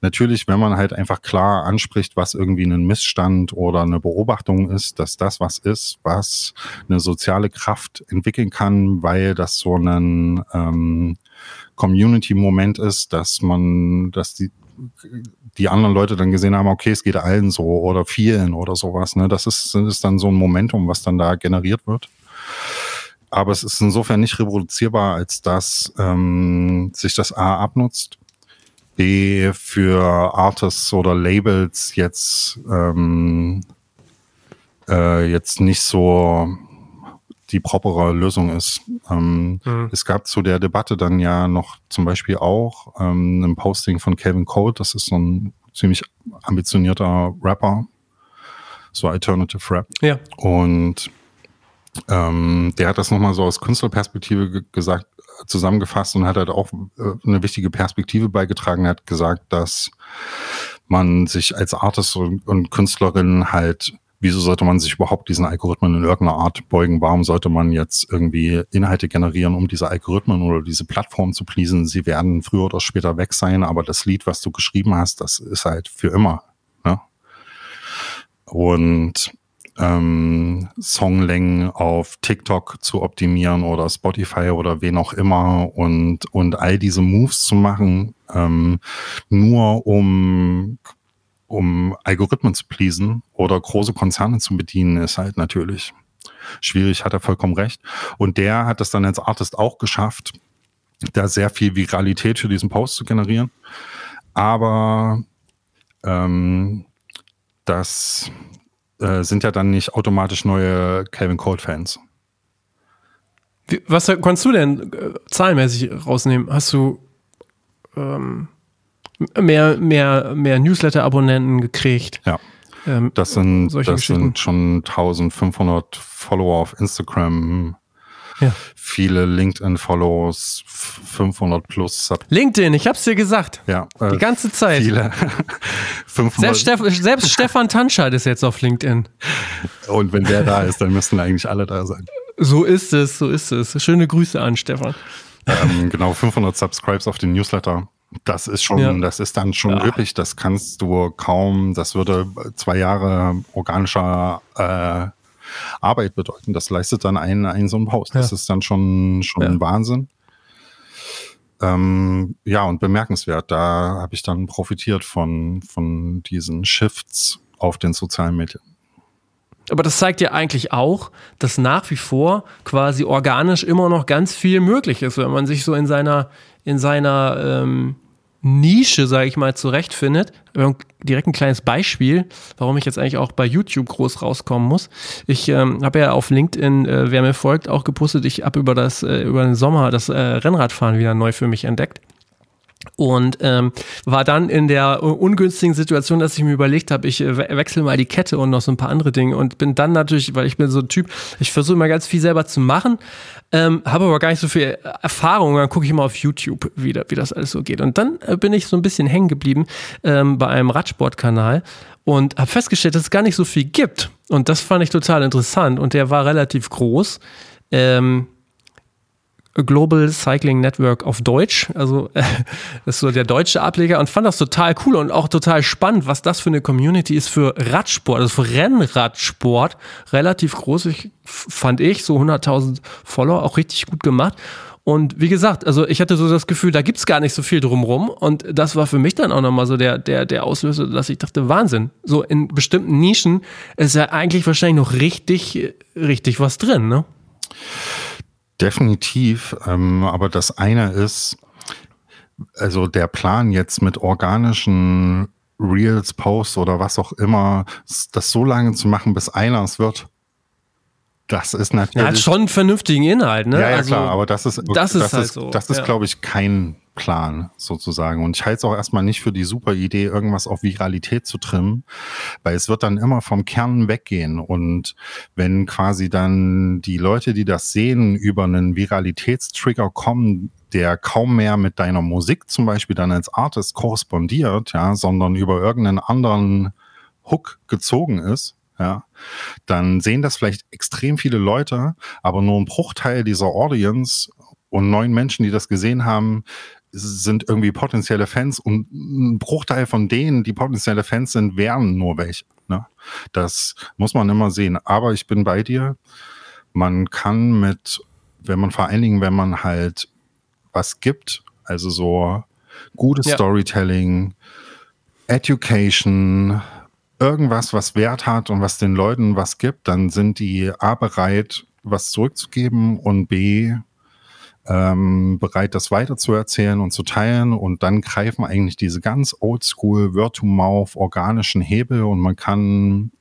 natürlich, wenn man halt einfach klar anspricht, was irgendwie ein Missstand oder eine Beobachtung ist, dass das was ist, was eine soziale Kraft entwickeln kann, weil das so ein ähm, Community-Moment ist, dass man, dass die die anderen Leute dann gesehen haben, okay, es geht allen so oder vielen oder sowas. Ne? Das ist, ist dann so ein Momentum, was dann da generiert wird. Aber es ist insofern nicht reproduzierbar, als dass ähm, sich das A abnutzt, B für Artists oder Labels jetzt ähm, äh, jetzt nicht so die propere Lösung ist. Ähm, Mhm. Es gab zu der Debatte dann ja noch zum Beispiel auch ähm, ein Posting von Calvin Cole, das ist so ein ziemlich ambitionierter Rapper, so Alternative Rap. Ja. Und ähm, der hat das nochmal so aus Künstlerperspektive ge gesagt, zusammengefasst und hat halt auch äh, eine wichtige Perspektive beigetragen. Er hat gesagt, dass man sich als Artist und, und Künstlerin halt, wieso sollte man sich überhaupt diesen Algorithmen in irgendeiner Art beugen? Warum sollte man jetzt irgendwie Inhalte generieren, um diese Algorithmen oder diese Plattform zu pleasen? Sie werden früher oder später weg sein, aber das Lied, was du geschrieben hast, das ist halt für immer. Ne? Und ähm, Songlängen auf TikTok zu optimieren oder Spotify oder wen auch immer und, und all diese Moves zu machen, ähm, nur um, um Algorithmen zu pleasen oder große Konzerne zu bedienen, ist halt natürlich schwierig, hat er vollkommen recht. Und der hat es dann als Artist auch geschafft, da sehr viel Viralität für diesen Post zu generieren. Aber ähm, das äh, sind ja dann nicht automatisch neue Calvin Cole Fans. Wie, was kannst du denn äh, zahlenmäßig rausnehmen? Hast du ähm, mehr, mehr, mehr Newsletter-Abonnenten gekriegt? Ja, Ähm, das sind, das sind schon 1500 Follower auf Instagram, Ja. viele LinkedIn-Follows, f- 500 plus. LinkedIn, ich hab's dir gesagt. Ja, äh, Die ganze Zeit. viele. 500. Selbst, Steff, selbst Stefan Tanschalt ist jetzt auf LinkedIn. Und wenn der da ist, dann müssten eigentlich alle da sein. So ist es, so ist es. Schöne Grüße an Stefan. ähm, genau 500 Subscribes auf den Newsletter. Das ist schon, Ja. das ist dann schon Ja. üppig. Das kannst du kaum, das würde zwei Jahre organischer äh, Arbeit bedeuten. Das leistet dann ein, ein so ein Post. Das Ja. ist dann schon, schon Ja. ein Wahnsinn. Ähm, ja, und bemerkenswert. Da habe ich dann profitiert von, von diesen Shifts auf den sozialen Medien. Aber das zeigt ja eigentlich auch, dass nach wie vor quasi organisch immer noch ganz viel möglich ist, wenn man sich so in seiner, in seiner ähm, Nische, sage ich mal, zurechtfindet. Direkt ein kleines Beispiel, warum ich jetzt eigentlich auch bei YouTube groß rauskommen muss. Ich ähm, habe ja auf LinkedIn, äh, wer mir folgt, auch gepostet, ich habe über das äh, über den Sommer das äh, Rennradfahren wieder neu für mich entdeckt. Und ähm, war dann in der uh, ungünstigen Situation, dass ich mir überlegt habe, ich äh, we- wechsle mal die Kette und noch so ein paar andere Dinge und bin dann natürlich, weil ich bin so ein Typ, ich versuche immer ganz viel selber zu machen, ähm, habe aber gar nicht so viel Erfahrung. Dann gucke ich mal auf YouTube, wie, da, wie das alles so geht. Und dann äh, bin ich so ein bisschen hängen geblieben ähm, bei einem Radsportkanal und habe festgestellt, dass es gar nicht so viel gibt. Und das fand ich total interessant und der war relativ groß. Ähm, Global Cycling Network auf Deutsch. Also äh, das ist so der deutsche Ableger und fand das total cool und auch total spannend, was das für eine Community ist für Radsport, also für Rennradsport. Relativ groß, ich, fand ich, so 100.000 Follower, auch richtig gut gemacht. Und wie gesagt, also ich hatte so das Gefühl, da gibt's gar nicht so viel drumrum. Und das war für mich dann auch nochmal so der, der, der Auslöser, dass ich dachte, Wahnsinn. So in bestimmten Nischen ist ja eigentlich wahrscheinlich noch richtig, richtig was drin, ne? Definitiv, ähm, aber das eine ist, also der Plan jetzt mit organischen Reels, Posts oder was auch immer, das so lange zu machen, bis einer es wird. Das ist natürlich. Er hat schon einen vernünftigen Inhalt, ne? Ja, ja also, klar, aber das ist, das ist, das halt ist, so. das ist ja. glaube ich, kein Plan sozusagen. Und ich halte es auch erstmal nicht für die super Idee, irgendwas auf Viralität zu trimmen, weil es wird dann immer vom Kern weggehen. Und wenn quasi dann die Leute, die das sehen, über einen Viralitätstrigger kommen, der kaum mehr mit deiner Musik zum Beispiel dann als Artist korrespondiert, ja, sondern über irgendeinen anderen Hook gezogen ist, ja, dann sehen das vielleicht extrem viele Leute, aber nur ein Bruchteil dieser Audience und neun Menschen, die das gesehen haben, sind irgendwie potenzielle Fans und ein Bruchteil von denen, die potenzielle Fans sind, wären nur welche. Ne? Das muss man immer sehen. Aber ich bin bei dir. Man kann mit, wenn man vor allen Dingen, wenn man halt was gibt, also so gutes Ja. Storytelling, Education, irgendwas, was Wert hat und was den Leuten was gibt, dann sind die A bereit, was zurückzugeben und B ähm, bereit, das weiterzuerzählen und zu teilen. Und dann greifen eigentlich diese ganz oldschool, Word-to-Mouth, organischen Hebel und man kann,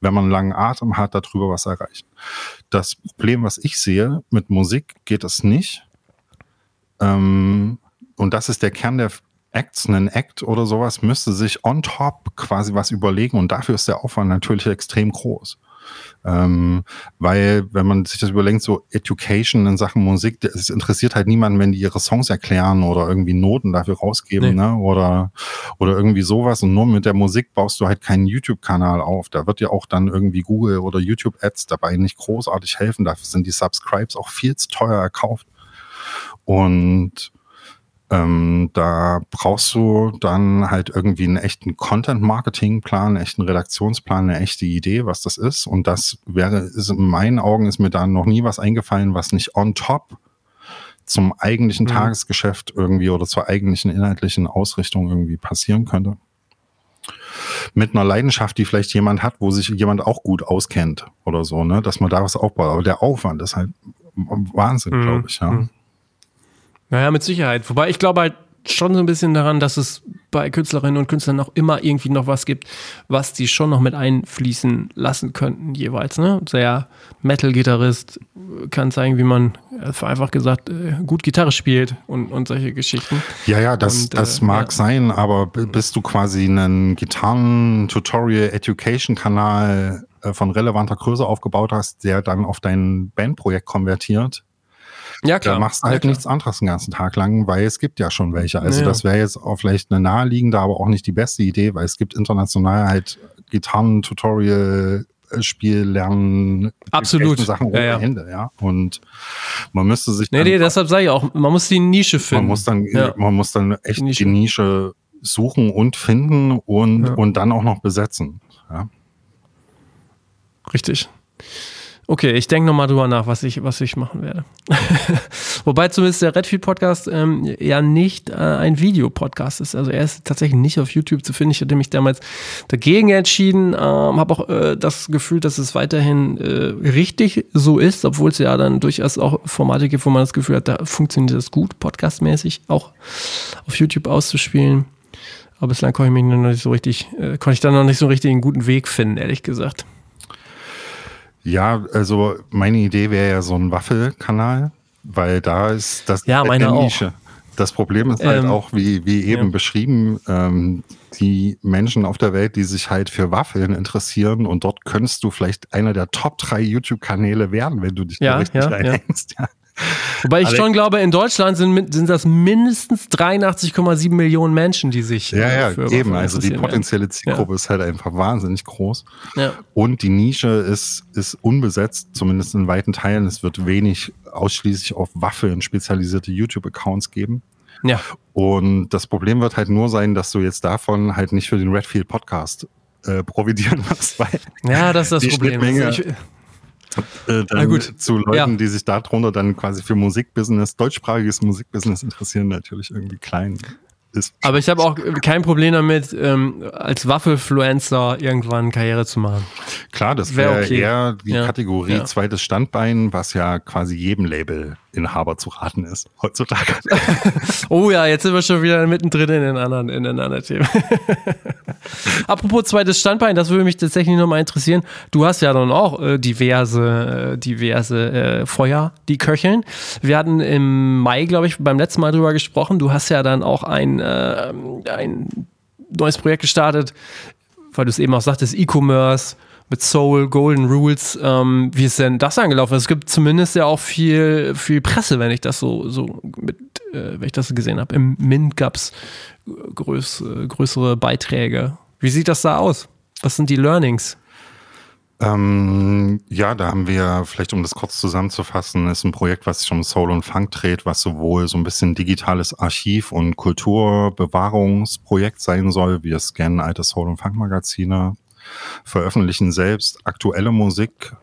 wenn man einen langen Atem hat, darüber was erreichen. Das Problem, was ich sehe, mit Musik geht es nicht. Ähm, und das ist der Kern der Acts, ein Act oder sowas, müsste sich on top quasi was überlegen und dafür ist der Aufwand natürlich extrem groß. Ähm, weil, wenn man sich das überlegt, so Education in Sachen Musik, es interessiert halt niemanden, wenn die ihre Songs erklären oder irgendwie Noten dafür rausgeben, Nee. ne? Oder, oder irgendwie sowas. Und nur mit der Musik baust du halt keinen YouTube-Kanal auf. Da wird ja auch dann irgendwie Google oder YouTube-Ads dabei nicht großartig helfen. Dafür sind die Subscribes auch viel zu teuer erkauft. Und ähm, da brauchst du dann halt irgendwie einen echten Content-Marketing-Plan, einen echten Redaktionsplan, eine echte Idee, was das ist. Und das wäre, ist in meinen Augen ist mir da noch nie was eingefallen, was nicht on top zum eigentlichen Mhm. Tagesgeschäft irgendwie oder zur eigentlichen inhaltlichen Ausrichtung irgendwie passieren könnte. Mit einer Leidenschaft, die vielleicht jemand hat, wo sich jemand auch gut auskennt oder so, ne, dass man da was aufbaut. Aber der Aufwand ist halt Wahnsinn, Mhm. glaube ich, ja. Mhm. Naja, mit Sicherheit. Wobei ich glaube halt schon so ein bisschen daran, dass es bei Künstlerinnen und Künstlern auch immer irgendwie noch was gibt, was die schon noch mit einfließen lassen könnten jeweils. Ne? Der Metal-Gitarrist kann zeigen, wie man äh, vereinfacht gesagt äh, gut Gitarre spielt und, und solche Geschichten. Ja, ja, das, Und, äh, das mag ja. sein, aber b- bis du quasi einen Gitarren-Tutorial-Education-Kanal äh, von relevanter Größe aufgebaut hast, der dann auf dein Bandprojekt konvertiert, Ja, da machst du Ja, halt klar. nichts anderes den ganzen Tag lang, weil es gibt ja schon welche. Also Ja. das wäre jetzt auch vielleicht eine naheliegende, aber auch nicht die beste Idee, weil es gibt international halt Gitarren-Tutorial Spiel lernen Absolut. Sachen ohne Ja, ja. Ende, ja. Und man müsste sich Nee, nee, deshalb sage ich auch, man muss die Nische finden. man muss dann, Ja. man muss dann echt Die Nische. die Nische suchen und finden und, Ja. und dann auch noch besetzen. Ja. Richtig. Okay, ich denke nochmal drüber nach, was ich, was ich machen werde. Wobei zumindest der Redfield-Podcast ähm, ja nicht äh, ein Videopodcast ist. Also er ist tatsächlich nicht auf YouTube zu finden. Ich hatte mich damals dagegen entschieden, ähm, habe auch äh, das Gefühl, dass es weiterhin äh, richtig so ist, obwohl es ja dann durchaus auch Formate gibt, wo man das Gefühl hat, da funktioniert das gut, podcastmäßig auch auf YouTube auszuspielen. Aber bislang konnte ich mich noch nicht so richtig, äh, konnte ich da noch nicht so richtig einen guten Weg finden, ehrlich gesagt. Ja, also meine Idee wäre ja so ein Waffelkanal, weil da ist das Ja, halt meine eine auch. Nische. Das Problem ist halt Ähm, auch, wie, wie eben ja. beschrieben, ähm, die Menschen auf der Welt, die sich halt für Waffeln interessieren und dort könntest du vielleicht einer der Top drei YouTube-Kanäle werden, wenn du dich da Ja, richtig ja, ja. reinhängst. Ja. Wobei ich Alex- schon glaube, in Deutschland sind, sind das mindestens 83,7 Millionen Menschen, die sich Ja, äh, ja, für eben. Also die potenzielle Zielgruppe ist halt einfach wahnsinnig groß. werden. Und die Nische ist, ist unbesetzt, zumindest in weiten Teilen. Es wird wenig ausschließlich auf Waffeln spezialisierte YouTube-Accounts geben. Ja. ja. Und das Problem wird halt nur sein, dass du jetzt davon halt nicht für den Redfield Podcast äh, providieren wirst, weil Ja, das ist das Die Problem. Schnittmenge- ich, äh, dann gut. zu Leuten, Ja. die sich darunter dann quasi für Musikbusiness, deutschsprachiges Musikbusiness interessieren, natürlich irgendwie klein ist. aber ich habe auch kein Problem damit, ähm, als Waffelfluencer irgendwann Karriere zu machen. Klar, das Wär wäre okay. eher die Ja. Kategorie Ja. zweites Standbein, was ja quasi jedem Label Inhaber zu raten ist heutzutage. oh ja, jetzt sind wir schon wieder mittendrin in den anderen, in den anderen Themen. Apropos zweites Standbein, das würde mich tatsächlich nochmal interessieren. Du hast ja dann auch äh, diverse, äh, diverse äh, Feuer, die köcheln. Wir hatten im Mai, glaube ich, beim letzten Mal drüber gesprochen. Du hast ja dann auch ein, äh, ein neues Projekt gestartet, weil du es eben auch sagtest, E-Commerce mit Soul, Golden Rules. Ähm, wie ist denn das angelaufen? Es gibt zumindest ja auch viel, viel Presse, wenn ich das so, so mit, äh, wenn ich das gesehen habe. Im Mint gab es größ, größere Beiträge. Wie sieht das da aus? Was sind die Learnings? Ähm, ja, da haben wir, vielleicht um das kurz zusammenzufassen, ist ein Projekt, was sich um Soul und Funk dreht, was sowohl so ein bisschen digitales Archiv- und Kulturbewahrungsprojekt sein soll. Wir scannen alte Soul- und Funk-Magazine, veröffentlichen selbst aktuelle Musik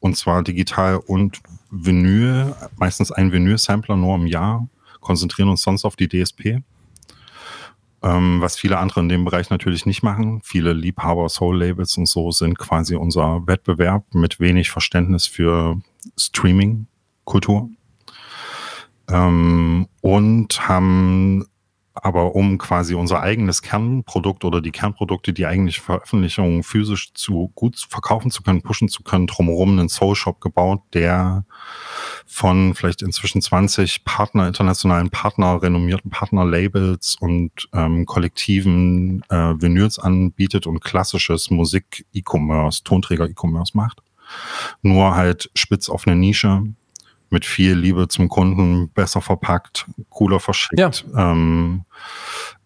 und zwar digital und Vinyl, meistens ein Vinyl-Sampler nur im Jahr, konzentrieren uns sonst auf die DSP. Ähm, was viele andere in dem Bereich natürlich nicht machen. Viele Liebhaber, Soul-Labels und so sind quasi unser Wettbewerb mit wenig Verständnis für Streaming-Kultur. Ähm, und haben aber um quasi unser eigenes Kernprodukt oder die Kernprodukte, die eigentliche Veröffentlichung physisch zu gut verkaufen zu können, pushen zu können, drumherum einen Soul Shop gebaut, der von vielleicht inzwischen 20 Partner, internationalen Partner, renommierten Partner-Labels und ähm, kollektiven äh, Vinyls anbietet und klassisches Musik-E-Commerce, Tonträger-E-Commerce macht. Nur halt spitz auf eine Nische, mit viel Liebe zum Kunden, besser verpackt, cooler verschickt ja. ähm,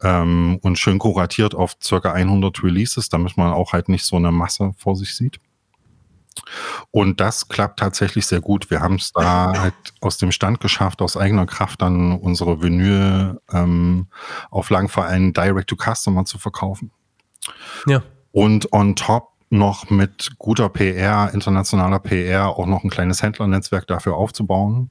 ähm, und schön kuratiert auf circa 100 Releases, damit man auch halt nicht so eine Masse vor sich sieht. Und das klappt tatsächlich sehr gut. Wir haben es da halt aus dem Stand geschafft, aus eigener Kraft dann unsere Vinyl-Auflagen ähm, für einen Direct-to-Customer zu verkaufen. Ja. Und on top noch mit guter PR, internationaler PR, auch noch ein kleines Händlernetzwerk dafür aufzubauen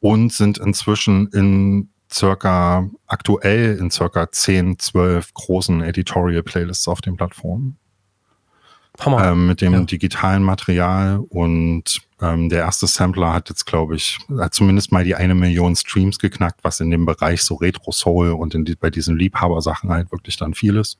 und sind inzwischen in circa aktuell in circa 10, 12 großen Editorial Playlists auf den Plattformen. Ähm, mit dem ja. digitalen Material und ähm, der erste Sampler hat jetzt, glaube ich, hat zumindest mal die eine Million Streams geknackt, was in dem Bereich so Retro Soul und in die, bei diesen Liebhaber-Sachen halt wirklich dann viel ist.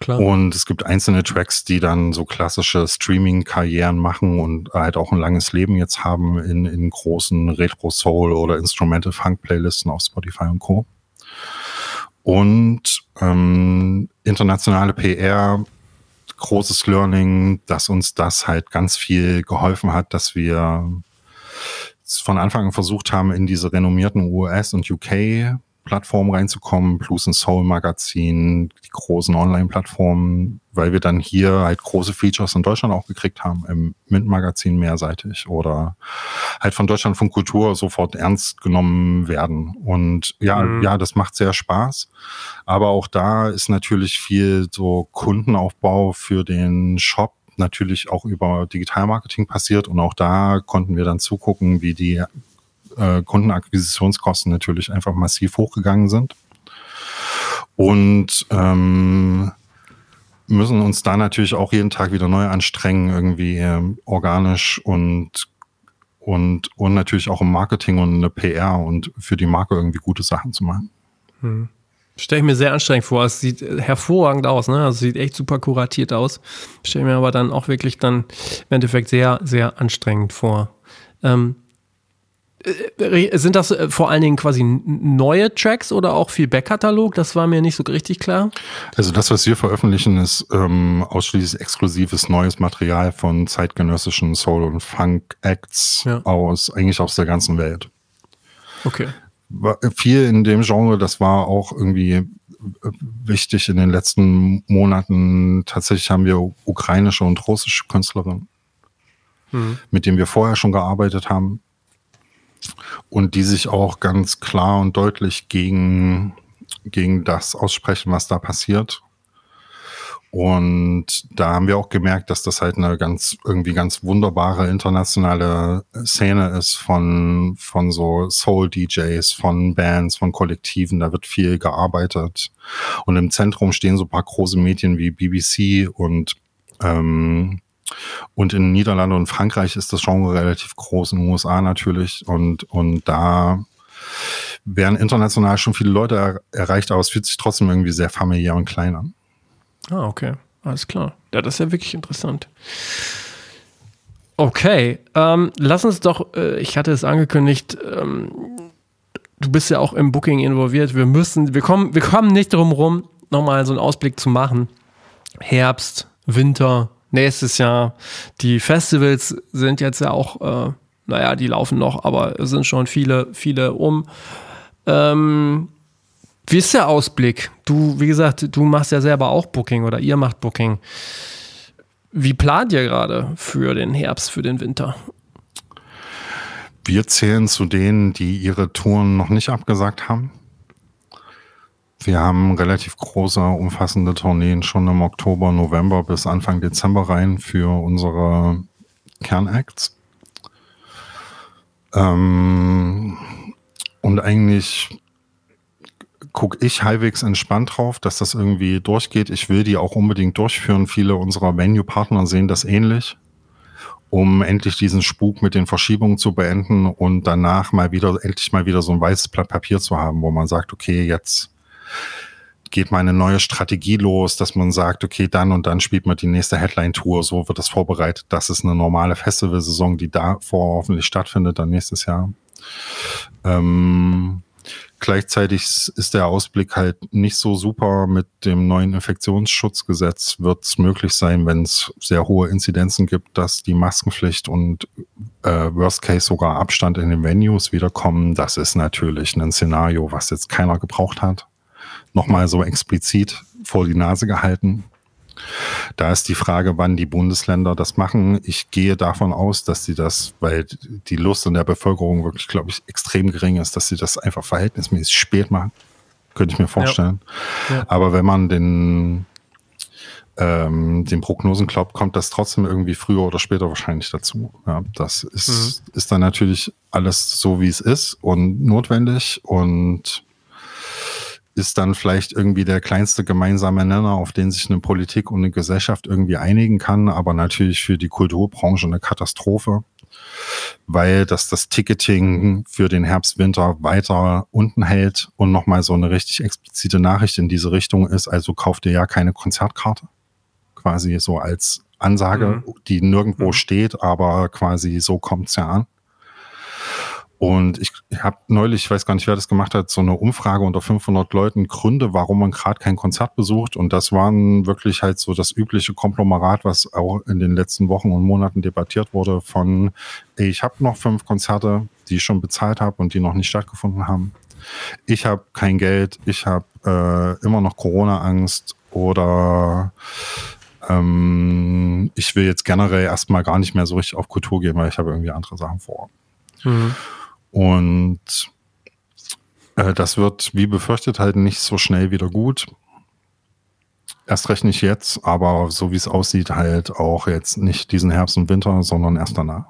Klar. Und es gibt einzelne Tracks, die dann so klassische Streaming-Karrieren machen und halt auch ein langes Leben jetzt haben in, in großen Retro-Soul oder Instrumental Funk-Playlisten auf Spotify und Co. Und ähm, internationale PR, großes Learning, dass uns das halt ganz viel geholfen hat, dass wir von Anfang an versucht haben, in diese renommierten US- und UK Plattformen reinzukommen, plus ein Soul-Magazin, die großen Online-Plattformen, weil wir dann hier halt große Features in Deutschland auch gekriegt haben, im Mint-Magazin mehrseitig oder halt von Deutschland von Kultur sofort ernst genommen werden. Und ja, mhm. ja, das macht sehr Spaß. Aber auch da ist natürlich viel so Kundenaufbau für den Shop natürlich auch über Digitalmarketing passiert und auch da konnten wir dann zugucken, wie die äh, Kundenakquisitionskosten natürlich einfach massiv hochgegangen sind. Und ähm, müssen uns da natürlich auch jeden Tag wieder neu anstrengen, irgendwie äh, organisch und und, und natürlich auch im Marketing und eine PR und für die Marke irgendwie gute Sachen zu machen. Hm. Stelle ich mir sehr anstrengend vor. Es sieht hervorragend aus, ne? Also sieht echt super kuratiert aus. Stelle mir aber dann auch wirklich dann im Endeffekt sehr, sehr anstrengend vor. Ähm, äh, sind das äh, vor allen Dingen quasi neue Tracks oder auch viel Backkatalog? Das war mir nicht so richtig klar. Also das, was wir veröffentlichen, ist ähm, ausschließlich exklusives neues Material von zeitgenössischen Soul- und Funk-Acts ja. aus eigentlich aus der ganzen Welt. Okay. War viel in dem Genre, das war auch irgendwie äh, wichtig in den letzten Monaten. Tatsächlich haben wir ukrainische und russische Künstlerinnen, mhm. mit denen wir vorher schon gearbeitet haben und die sich auch ganz klar und deutlich gegen, gegen das aussprechen, was da passiert. Und da haben wir auch gemerkt, dass das halt eine ganz, irgendwie ganz wunderbare internationale Szene ist von, von so Soul-DJs, von Bands, von Kollektiven. Da wird viel gearbeitet. Und im Zentrum stehen so ein paar große Medien wie BBC und ähm, Und in Niederlande und Frankreich ist das Genre relativ groß, in den USA natürlich. Und, und da werden international schon viele Leute er erreicht, aber es fühlt sich trotzdem irgendwie sehr familiär und klein an. Ah, okay. Alles klar. Ja, das ist ja wirklich interessant. Okay, ähm, lass uns doch, äh, ich hatte es angekündigt, ähm, du bist ja auch im Booking involviert. Wir müssen, wir kommen, wir kommen nicht drum rum, nochmal so einen Ausblick zu machen. Herbst, Winter, nächstes Jahr. Die Festivals sind jetzt ja auch, äh, naja, die laufen noch, aber es sind schon viele, viele um. Ähm, wie ist der Ausblick? Du, wie gesagt, du machst ja selber auch Booking oder ihr macht Booking. Wie plant ihr gerade für den Herbst, für den Winter? Wir zählen zu denen, die ihre Touren noch nicht abgesagt haben. Wir haben relativ große, umfassende Tourneen schon im Oktober, November bis Anfang Dezember rein für unsere Kernacts. Ähm, und eigentlich gucke ich halbwegs entspannt drauf, dass das irgendwie durchgeht. Ich will die auch unbedingt durchführen. Viele unserer Venue-Partner sehen das ähnlich, um endlich diesen Spuk mit den Verschiebungen zu beenden und danach mal wieder, endlich mal wieder so ein weißes Blatt Papier zu haben, wo man sagt, okay, jetzt geht mal eine neue Strategie los, dass man sagt, okay, dann und dann spielt man die nächste Headline-Tour, so wird das vorbereitet. Das ist eine normale Festivalsaison, die da vor hoffentlich stattfindet dann nächstes Jahr. Ähm, Gleichzeitig ist der Ausblick halt nicht so super. Mit dem neuen Infektionsschutzgesetz wird es möglich sein, wenn es sehr hohe Inzidenzen gibt, dass die Maskenpflicht und äh, Worst Case sogar Abstand in den Venues wiederkommen. Das ist natürlich ein Szenario, was jetzt keiner gebraucht hat. Nochmal so explizit vor die Nase gehalten. Da ist die Frage, wann die Bundesländer das machen. Ich gehe davon aus, dass sie das, weil die Lust in der Bevölkerung wirklich, glaube ich, extrem gering ist, dass sie das einfach verhältnismäßig spät machen. Könnte ich mir vorstellen. Ja. Ja. Aber wenn man den, ähm, den Prognosen glaubt, kommt das trotzdem irgendwie früher oder später wahrscheinlich dazu. Ja, das ist, mhm. ist dann natürlich alles so, wie es ist und notwendig und ist dann vielleicht irgendwie der kleinste gemeinsame Nenner, auf den sich eine Politik und eine Gesellschaft irgendwie einigen kann, aber natürlich für die Kulturbranche eine Katastrophe, weil das das Ticketing für den Herbst, Winter weiter unten hält und nochmal so eine richtig explizite Nachricht in diese Richtung ist, also kauft ihr ja keine Konzertkarte. Quasi so als Ansage, mhm. die nirgendwo mhm. steht, aber quasi so kommt's ja an. Und ich habe neulich, ich weiß gar nicht, wer das gemacht hat, so eine Umfrage unter 500 Leuten Gründe, warum man gerade kein Konzert besucht. Und das waren wirklich halt so das übliche Konglomerat, was auch in den letzten Wochen und Monaten debattiert wurde von, ich habe noch fünf Konzerte, die ich schon bezahlt habe und die noch nicht stattgefunden haben. Ich habe kein Geld, ich habe äh, immer noch Corona-Angst oder ähm, ich will jetzt generell erstmal gar nicht mehr so richtig auf Kultur gehen, weil ich habe irgendwie andere Sachen vor. Mhm. Und äh, das wird, wie befürchtet, halt nicht so schnell wieder gut. Erst recht nicht jetzt, aber so wie es aussieht, halt auch jetzt nicht diesen Herbst und Winter, sondern erst danach.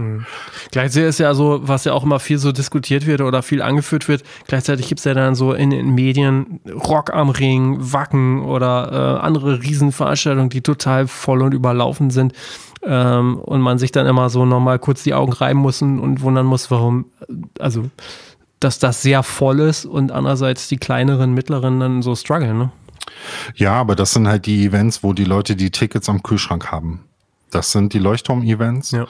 Hm. Gleichzeitig ist ja so, was ja auch immer viel so diskutiert wird oder viel angeführt wird, gleichzeitig gibt es ja dann so in den Medien Rock am Ring, Wacken oder äh, andere Riesenveranstaltungen, die total voll und überlaufen sind ähm, und man sich dann immer so nochmal kurz die Augen reiben muss und, und wundern muss, warum, also dass das sehr voll ist und andererseits die kleineren, mittleren dann so strugglen, ne? Ja, aber das sind halt die Events, wo die Leute die Tickets am Kühlschrank haben. Das sind die Leuchtturm-Events. Ja.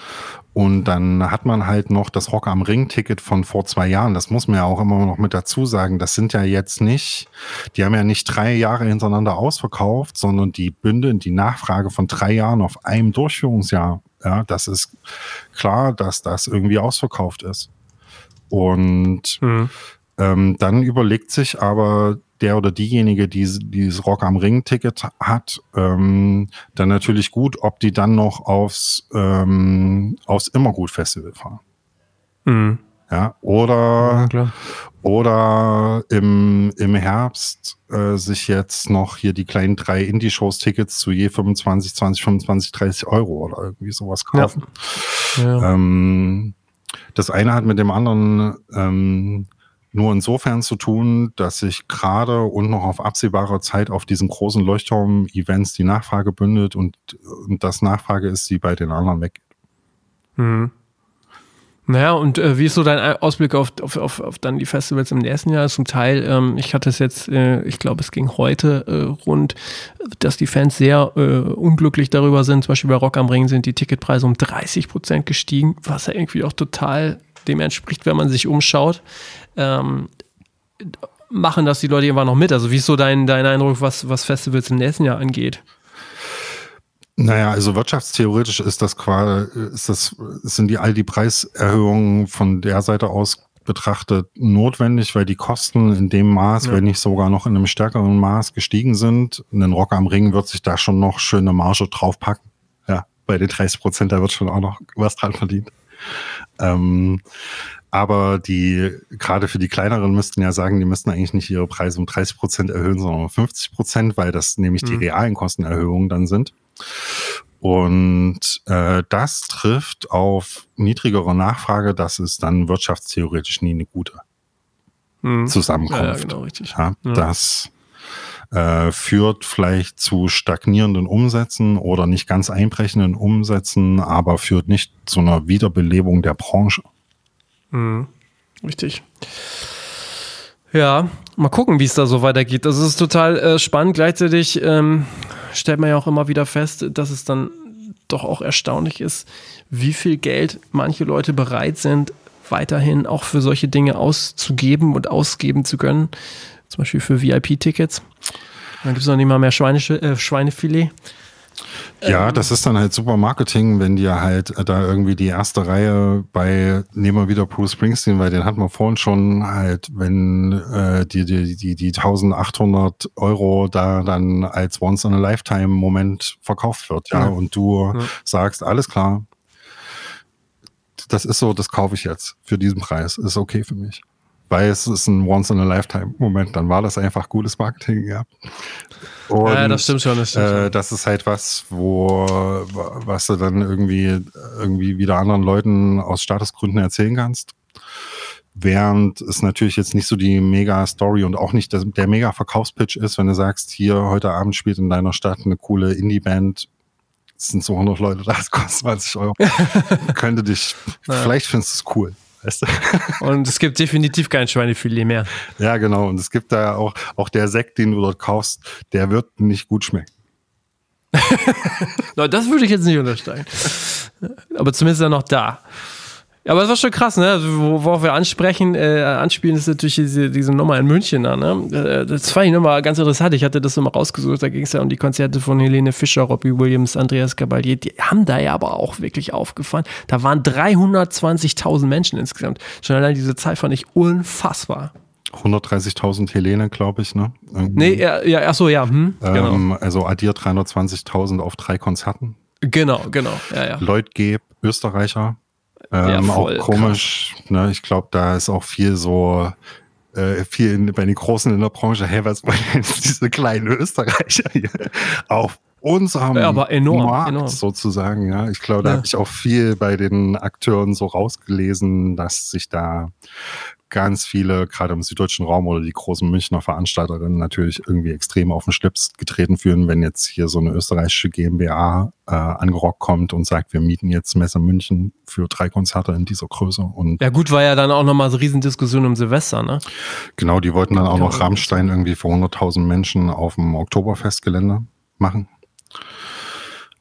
Und dann hat man halt noch das Rock am Ring-Ticket von vor zwei Jahren. Das muss man ja auch immer noch mit dazu sagen. Das sind ja jetzt nicht, die haben ja nicht drei Jahre hintereinander ausverkauft, sondern die bündeln die Nachfrage von drei Jahren auf einem Durchführungsjahr. Ja, das ist klar, dass das irgendwie ausverkauft ist. Und mhm. ähm, dann überlegt sich aber der oder diejenige, die dieses Rock am Ring-Ticket hat, ähm, dann natürlich gut, ob die dann noch aufs, ähm, aufs Immergut-Festival fahren. Mhm. Ja, oder, ja, oder im, im Herbst äh, sich jetzt noch hier die kleinen drei Indie-Shows-Tickets zu je 25, 20, 25, 30 Euro oder irgendwie sowas kaufen. Ja. Ja. Ähm, das eine hat mit dem anderen ähm, nur insofern zu tun, dass sich gerade und noch auf absehbare Zeit auf diesen großen Leuchtturm-Events die Nachfrage bündelt und, und das Nachfrage ist, die bei den anderen weggeht. Mhm. Naja, und äh, wie ist so dein Ausblick auf, auf, auf, auf dann die Festivals im nächsten Jahr? Zum Teil, ähm, ich hatte es jetzt, äh, ich glaube, es ging heute äh, rund, dass die Fans sehr äh, unglücklich darüber sind. Zum Beispiel bei Rock am Ring sind die Ticketpreise um 30 Prozent gestiegen, was ja irgendwie auch total dem entspricht, wenn man sich umschaut. Ähm, machen das die Leute immer noch mit? Also wie ist so dein, dein Eindruck, was, was Festivals im nächsten Jahr angeht? Naja, also wirtschaftstheoretisch ist das quasi, ist das, sind die all die Preiserhöhungen von der Seite aus betrachtet notwendig, weil die Kosten in dem Maß, ja. wenn nicht sogar noch in einem stärkeren Maß gestiegen sind. Ein Rock am Ring wird sich da schon noch schöne Marge draufpacken. Ja, bei den 30 Prozent, da wird schon auch noch was dran verdient. Ähm, aber die, gerade für die kleineren müssten ja sagen, die müssten eigentlich nicht ihre Preise um 30 Prozent erhöhen, sondern um 50 Prozent, weil das nämlich mhm. die realen Kostenerhöhungen dann sind. Und äh, das trifft auf niedrigere Nachfrage, das ist dann wirtschaftstheoretisch nie eine gute mhm. Zusammenkunft. Ja, ja, genau, richtig. Ja, ja. Das äh, führt vielleicht zu stagnierenden Umsätzen oder nicht ganz einbrechenden Umsätzen, aber führt nicht zu einer Wiederbelebung der Branche. Mhm. Richtig. Ja, mal gucken, wie es da so weitergeht. Das ist total äh, spannend. Gleichzeitig ähm, stellt man ja auch immer wieder fest, dass es dann doch auch erstaunlich ist, wie viel Geld manche Leute bereit sind, weiterhin auch für solche Dinge auszugeben und ausgeben zu können. Zum Beispiel für VIP-Tickets. Dann gibt es noch nicht mal mehr Schweine, äh, Schweinefilet. Ja, ähm, das ist dann halt super Marketing, wenn dir halt da irgendwie die erste Reihe bei, nehmen wir wieder Bruce Springsteen, weil den hatten wir vorhin schon halt, wenn äh, die, die, die, die 1800 Euro da dann als Once-in-a-Lifetime-Moment verkauft wird, ja, ja. und du ja. sagst, alles klar, das ist so, das kaufe ich jetzt für diesen Preis, ist okay für mich weil es ist ein Once-in-a-Lifetime-Moment, dann war das einfach gutes Marketing, ja. Und, ja, das stimmt schon. Das, stimmt äh, das ist halt was, wo, was du dann irgendwie, irgendwie wieder anderen Leuten aus Statusgründen erzählen kannst. Während es natürlich jetzt nicht so die Mega-Story und auch nicht der, der Mega-Verkaufspitch ist, wenn du sagst, hier heute Abend spielt in deiner Stadt eine coole Indie-Band, es sind so 100 Leute da, es kostet 20 Euro. Könnte dich, naja. vielleicht findest du es cool. Weißt du? Und es gibt definitiv kein Schweinefilet mehr. Ja, genau. Und es gibt da auch, auch der Sekt, den du dort kaufst, der wird nicht gut schmecken. das würde ich jetzt nicht untersteigen. Aber zumindest ist er noch da. Aber es war schon krass, ne? Also, worauf wir ansprechen, äh, anspielen, ist natürlich diese, diese Nummer in München da, ne? Äh, das fand ich nochmal ganz interessant. Ich hatte das immer rausgesucht, da ging es ja um die Konzerte von Helene Fischer, Robbie Williams, Andreas Gabalier. Die haben da ja aber auch wirklich aufgefallen. Da waren 320.000 Menschen insgesamt. Schon allein diese Zahl fand ich unfassbar. 130.000 Helene, glaube ich, ne? Irgendwie. Nee, ja, ja, ach so, ja. Hm, genau. Ähm, also addiert 320.000 auf drei Konzerten. Genau, genau, ja, ja. Lloyd Geb, Österreicher, ähm, ja, auch komisch. Ne? Ich glaube, da ist auch viel so äh, viel in, bei den Großen in der Branche, hey, was wollen diese kleinen Österreicher hier auf unserem ja, aber enorm, Markt enorm. sozusagen. Ja, ich glaube, da ja. habe ich auch viel bei den Akteuren so rausgelesen, dass sich da ganz viele, gerade im süddeutschen Raum oder die großen Münchner Veranstalterinnen natürlich irgendwie extrem auf den Schlips getreten fühlen, wenn jetzt hier so eine österreichische GmbH äh, angerockt kommt und sagt, wir mieten jetzt Messe München für drei Konzerte in dieser Größe. Und ja gut, war ja dann auch nochmal so Riesendiskussion um Silvester, ne? Genau, die wollten dann auch noch Rammstein irgendwie für 100.000 Menschen auf dem Oktoberfestgelände machen.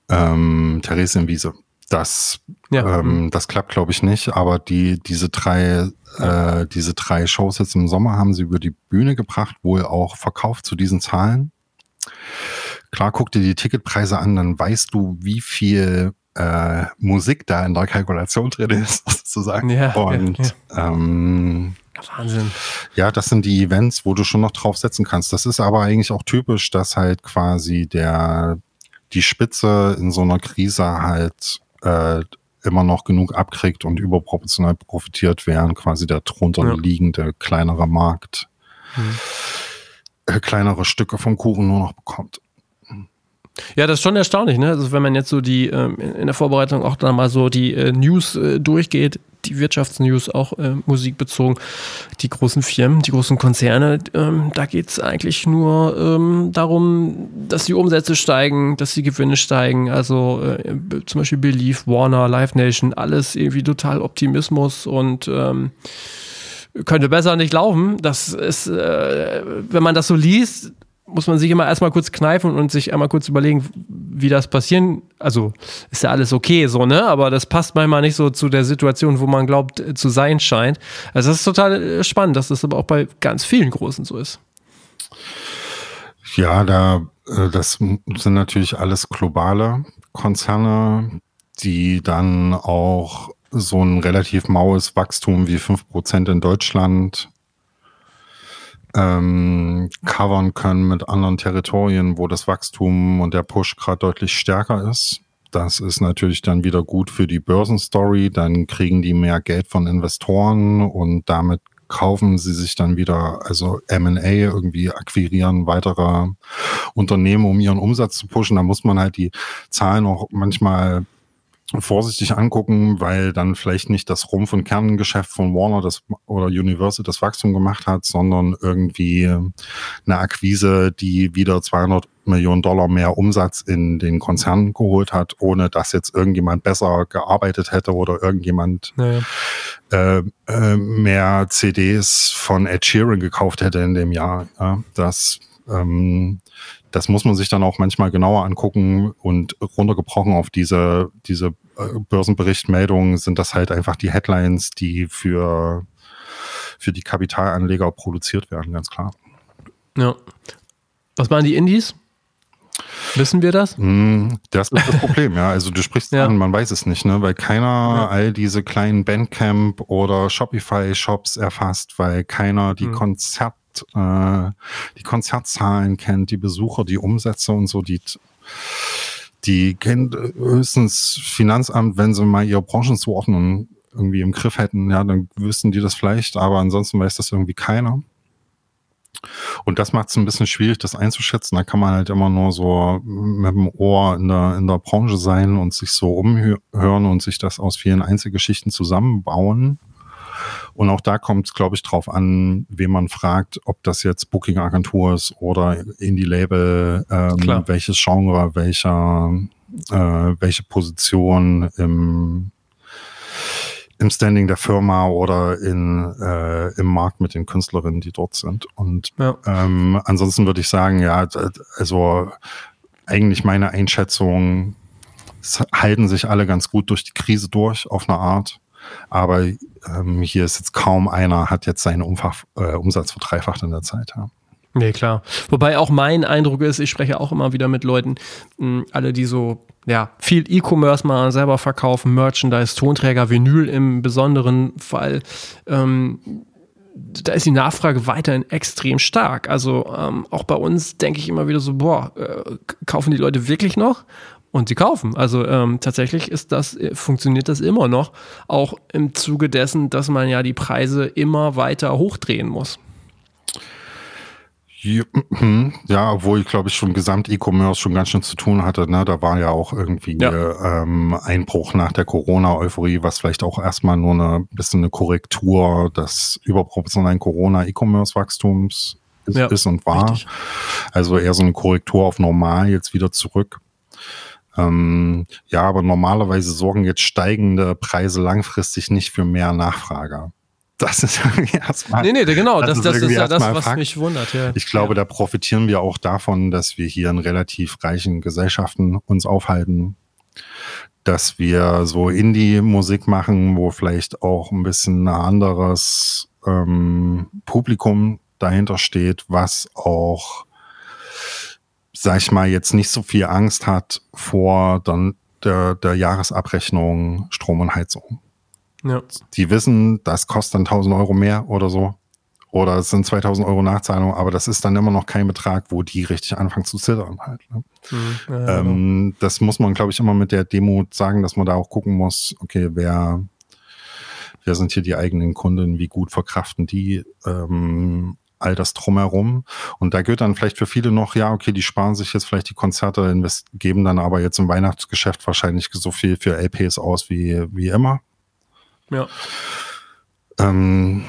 Ähm, Theresienwiese. Das, ja. ähm, das klappt, glaube ich, nicht. Aber die, diese drei, äh, diese drei Shows jetzt im Sommer haben sie über die Bühne gebracht, wohl auch verkauft zu diesen Zahlen. Klar, guck dir die Ticketpreise an, dann weißt du, wie viel äh, Musik da in der Kalkulation drin ist, sozusagen. Ja, Und ja, ja. Ähm, Wahnsinn. Ja, das sind die Events, wo du schon noch drauf setzen kannst. Das ist aber eigentlich auch typisch, dass halt quasi der die Spitze in so einer Krise halt äh, immer noch genug abkriegt und überproportional profitiert, während quasi der drunter ja. liegende kleinere Markt mhm. äh, kleinere Stücke vom Kuchen nur noch bekommt. Ja, das ist schon erstaunlich, ne? Also wenn man jetzt so die ähm, in der Vorbereitung auch dann mal so die äh, News äh, durchgeht, die Wirtschaftsnews auch äh, musikbezogen. Die großen Firmen, die großen Konzerne, ähm, da geht es eigentlich nur ähm, darum, dass die Umsätze steigen, dass die Gewinne steigen. Also äh, zum Beispiel Belief, Warner, Live Nation, alles irgendwie total Optimismus und ähm, könnte besser nicht laufen. Das ist, äh, wenn man das so liest, muss man sich immer erstmal kurz kneifen und sich einmal kurz überlegen, wie das passieren. Also ist ja alles okay so, ne? Aber das passt manchmal nicht so zu der Situation, wo man glaubt äh, zu sein scheint. Also das ist total äh, spannend, dass das aber auch bei ganz vielen Großen so ist. Ja, da äh, das sind natürlich alles globale Konzerne, die dann auch so ein relativ maues Wachstum wie 5% in Deutschland ähm, covern können mit anderen Territorien, wo das Wachstum und der Push gerade deutlich stärker ist. Das ist natürlich dann wieder gut für die Börsenstory. Dann kriegen die mehr Geld von Investoren und damit kaufen sie sich dann wieder, also M&A irgendwie akquirieren weitere Unternehmen, um ihren Umsatz zu pushen. Da muss man halt die Zahlen auch manchmal vorsichtig angucken, weil dann vielleicht nicht das Rumpf- und Kerngeschäft von Warner das, oder Universal das Wachstum gemacht hat, sondern irgendwie eine Akquise, die wieder 200 Millionen Dollar mehr Umsatz in den Konzern geholt hat, ohne dass jetzt irgendjemand besser gearbeitet hätte oder irgendjemand naja. äh, äh, mehr CDs von Ed Sheeran gekauft hätte in dem Jahr. Ja, das ähm, das muss man sich dann auch manchmal genauer angucken und runtergebrochen auf diese, diese äh, Börsenberichtmeldungen sind das halt einfach die Headlines, die für, für die Kapitalanleger produziert werden, ganz klar. Ja. Was waren die Indies? Wissen wir das? Mm, das ist das Problem, ja. Also du sprichst ja. an, man weiß es nicht, ne? Weil keiner ja. all diese kleinen Bandcamp oder Shopify-Shops erfasst, weil keiner die mhm. Konzert äh, die Konzertzahlen kennt, die Besucher, die Umsätze und so, die die kennt höchstens Finanzamt, wenn sie mal ihre Branchenzuordnung irgendwie im Griff hätten, ja, dann wüssten die das vielleicht, aber ansonsten weiß das irgendwie keiner. Und das macht es ein bisschen schwierig, das einzuschätzen. Da kann man halt immer nur so mit dem Ohr in der, in der Branche sein und sich so umhören und sich das aus vielen Einzelgeschichten zusammenbauen. Und auch da kommt es, glaube ich, drauf an, wen man fragt, ob das jetzt Booking-Agentur ist oder Indie-Label, ähm, welches Genre, welcher, äh, welche Position im, im Standing der Firma oder in, äh, im Markt mit den Künstlerinnen, die dort sind. Und ja. ähm, ansonsten würde ich sagen, ja, also eigentlich meine Einschätzung, es halten sich alle ganz gut durch die Krise durch, auf eine Art. Aber ähm, hier ist jetzt kaum einer, hat jetzt seinen Umfach, äh, Umsatz verdreifacht in der Zeit. Ja. Nee, klar. Wobei auch mein Eindruck ist, ich spreche auch immer wieder mit Leuten, mh, alle, die so ja, viel E-Commerce mal selber verkaufen, Merchandise, Tonträger, Vinyl im besonderen Fall. Ähm, da ist die Nachfrage weiterhin extrem stark. Also ähm, auch bei uns denke ich immer wieder so, boah, äh, kaufen die Leute wirklich noch? Und sie kaufen. Also ähm, tatsächlich ist das, äh, funktioniert das immer noch, auch im Zuge dessen, dass man ja die Preise immer weiter hochdrehen muss. Ja, obwohl ich glaube ich schon Gesamt-E-Commerce schon ganz schön zu tun hatte. Ne? Da war ja auch irgendwie ja. ähm, Einbruch nach der Corona-Euphorie, was vielleicht auch erstmal nur eine bisschen eine Korrektur des überproportionalen Corona-E-Commerce-Wachstums ist, ja, ist, und war. Richtig. Also eher so eine Korrektur auf normal jetzt wieder zurück. Ähm, ja, aber normalerweise sorgen jetzt steigende Preise langfristig nicht für mehr Nachfrage. Das ist erstmal. Nee, nee, genau, das, das, ist, das ist ja das, was Fakt. mich wundert. Ja. Ich glaube, ja. da profitieren wir auch davon, dass wir hier in relativ reichen Gesellschaften uns aufhalten, dass wir so Indie-Musik machen, wo vielleicht auch ein bisschen ein anderes ähm, Publikum dahinter steht, was auch sag ich mal, jetzt nicht so viel Angst hat vor dann der, der Jahresabrechnung Strom und Heizung. Ja. Die wissen, das kostet dann 1000 Euro mehr oder so. Oder es sind 2000 Euro Nachzahlung, aber das ist dann immer noch kein Betrag, wo die richtig anfangen zu zittern halt. Ne? Mhm, ja, ähm, genau. Das muss man, glaube ich, immer mit der Demo sagen, dass man da auch gucken muss, okay, wer, wer sind hier die eigenen Kunden, wie gut verkraften die ähm, all das drumherum. Und da gilt dann vielleicht für viele noch, ja, okay, die sparen sich jetzt vielleicht die Konzerte, geben dann aber jetzt im Weihnachtsgeschäft wahrscheinlich so viel für LPs aus wie, wie immer. Ja. Ähm,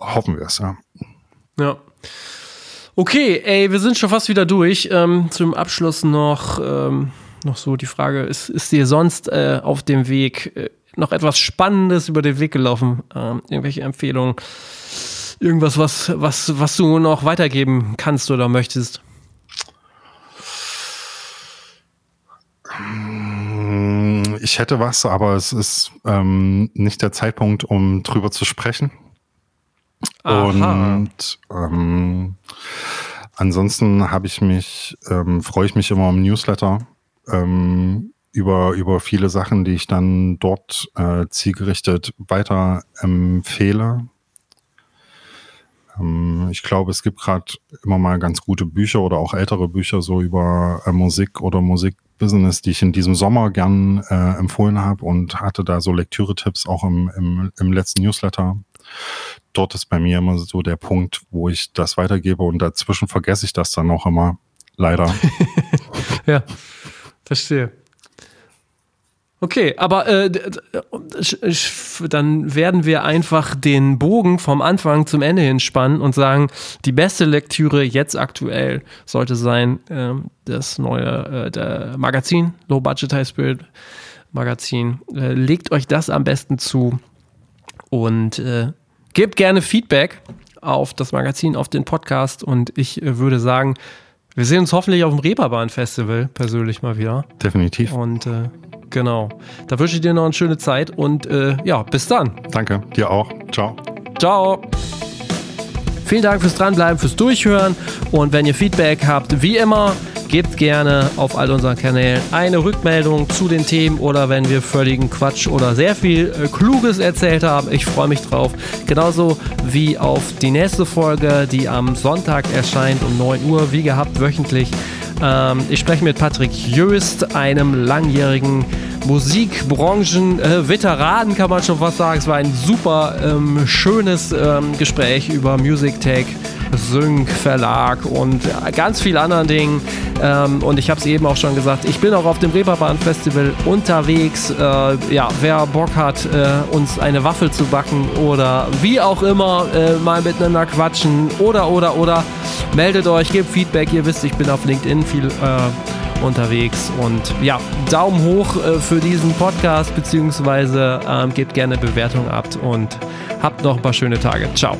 hoffen wir es, ja. Ja. Okay, ey, wir sind schon fast wieder durch. Ähm, zum Abschluss noch, ähm, noch so die Frage: Ist, ist dir sonst äh, auf dem Weg äh, noch etwas Spannendes über den Weg gelaufen? Ähm, irgendwelche Empfehlungen? Irgendwas, was, was, was du noch weitergeben kannst oder möchtest? Ich hätte was, aber es ist ähm, nicht der Zeitpunkt, um drüber zu sprechen. Aha. Und ähm, ansonsten habe ich mich, ähm, freue ich mich immer im Newsletter ähm, über, über viele Sachen, die ich dann dort äh, zielgerichtet weiter empfehle. Ähm, ich glaube, es gibt gerade immer mal ganz gute Bücher oder auch ältere Bücher so über äh, Musik oder Musikbusiness, die ich in diesem Sommer gern äh, empfohlen habe und hatte da so Lektüre-Tipps auch im, im, im letzten Newsletter dort ist bei mir immer so der Punkt, wo ich das weitergebe und dazwischen vergesse ich das dann auch immer. Leider. ja, verstehe. Okay, aber äh, dann werden wir einfach den Bogen vom Anfang zum Ende hinspannen und sagen, die beste Lektüre jetzt aktuell sollte sein äh, das neue äh, Magazin, Low Budget High Spirit Magazin. Äh, legt euch das am besten zu und äh, Gebt gerne Feedback auf das Magazin, auf den Podcast und ich äh, würde sagen, wir sehen uns hoffentlich auf dem Reeperbahn Festival persönlich mal wieder. Definitiv. Und genau, da wünsche ich dir noch eine schöne Zeit und äh, ja, bis dann. Danke, dir auch. Ciao. Ciao. Vielen Dank fürs Dranbleiben, fürs Durchhören und wenn ihr Feedback habt, wie immer, Gebt gerne auf all unseren Kanälen eine Rückmeldung zu den Themen oder wenn wir völligen Quatsch oder sehr viel äh, Kluges erzählt haben. Ich freue mich drauf. Genauso wie auf die nächste Folge, die am Sonntag erscheint um 9 Uhr, wie gehabt, wöchentlich. Ähm, ich spreche mit Patrick Jöst, einem langjährigen Musikbranchen-Veteranen, äh, kann man schon fast sagen. Es war ein super ähm, schönes ähm, Gespräch über Music Tech. Sync Verlag und ganz viel anderen Dingen. Ähm, und ich habe es eben auch schon gesagt, ich bin auch auf dem Reeperbahn Festival unterwegs. Äh, ja, wer Bock hat, äh, uns eine Waffel zu backen oder wie auch immer äh, mal miteinander quatschen oder oder oder meldet euch, gebt Feedback. Ihr wisst, ich bin auf LinkedIn viel äh, unterwegs und ja, Daumen hoch äh, für diesen Podcast beziehungsweise ähm, gebt gerne Bewertung ab und habt noch ein paar schöne Tage. Ciao.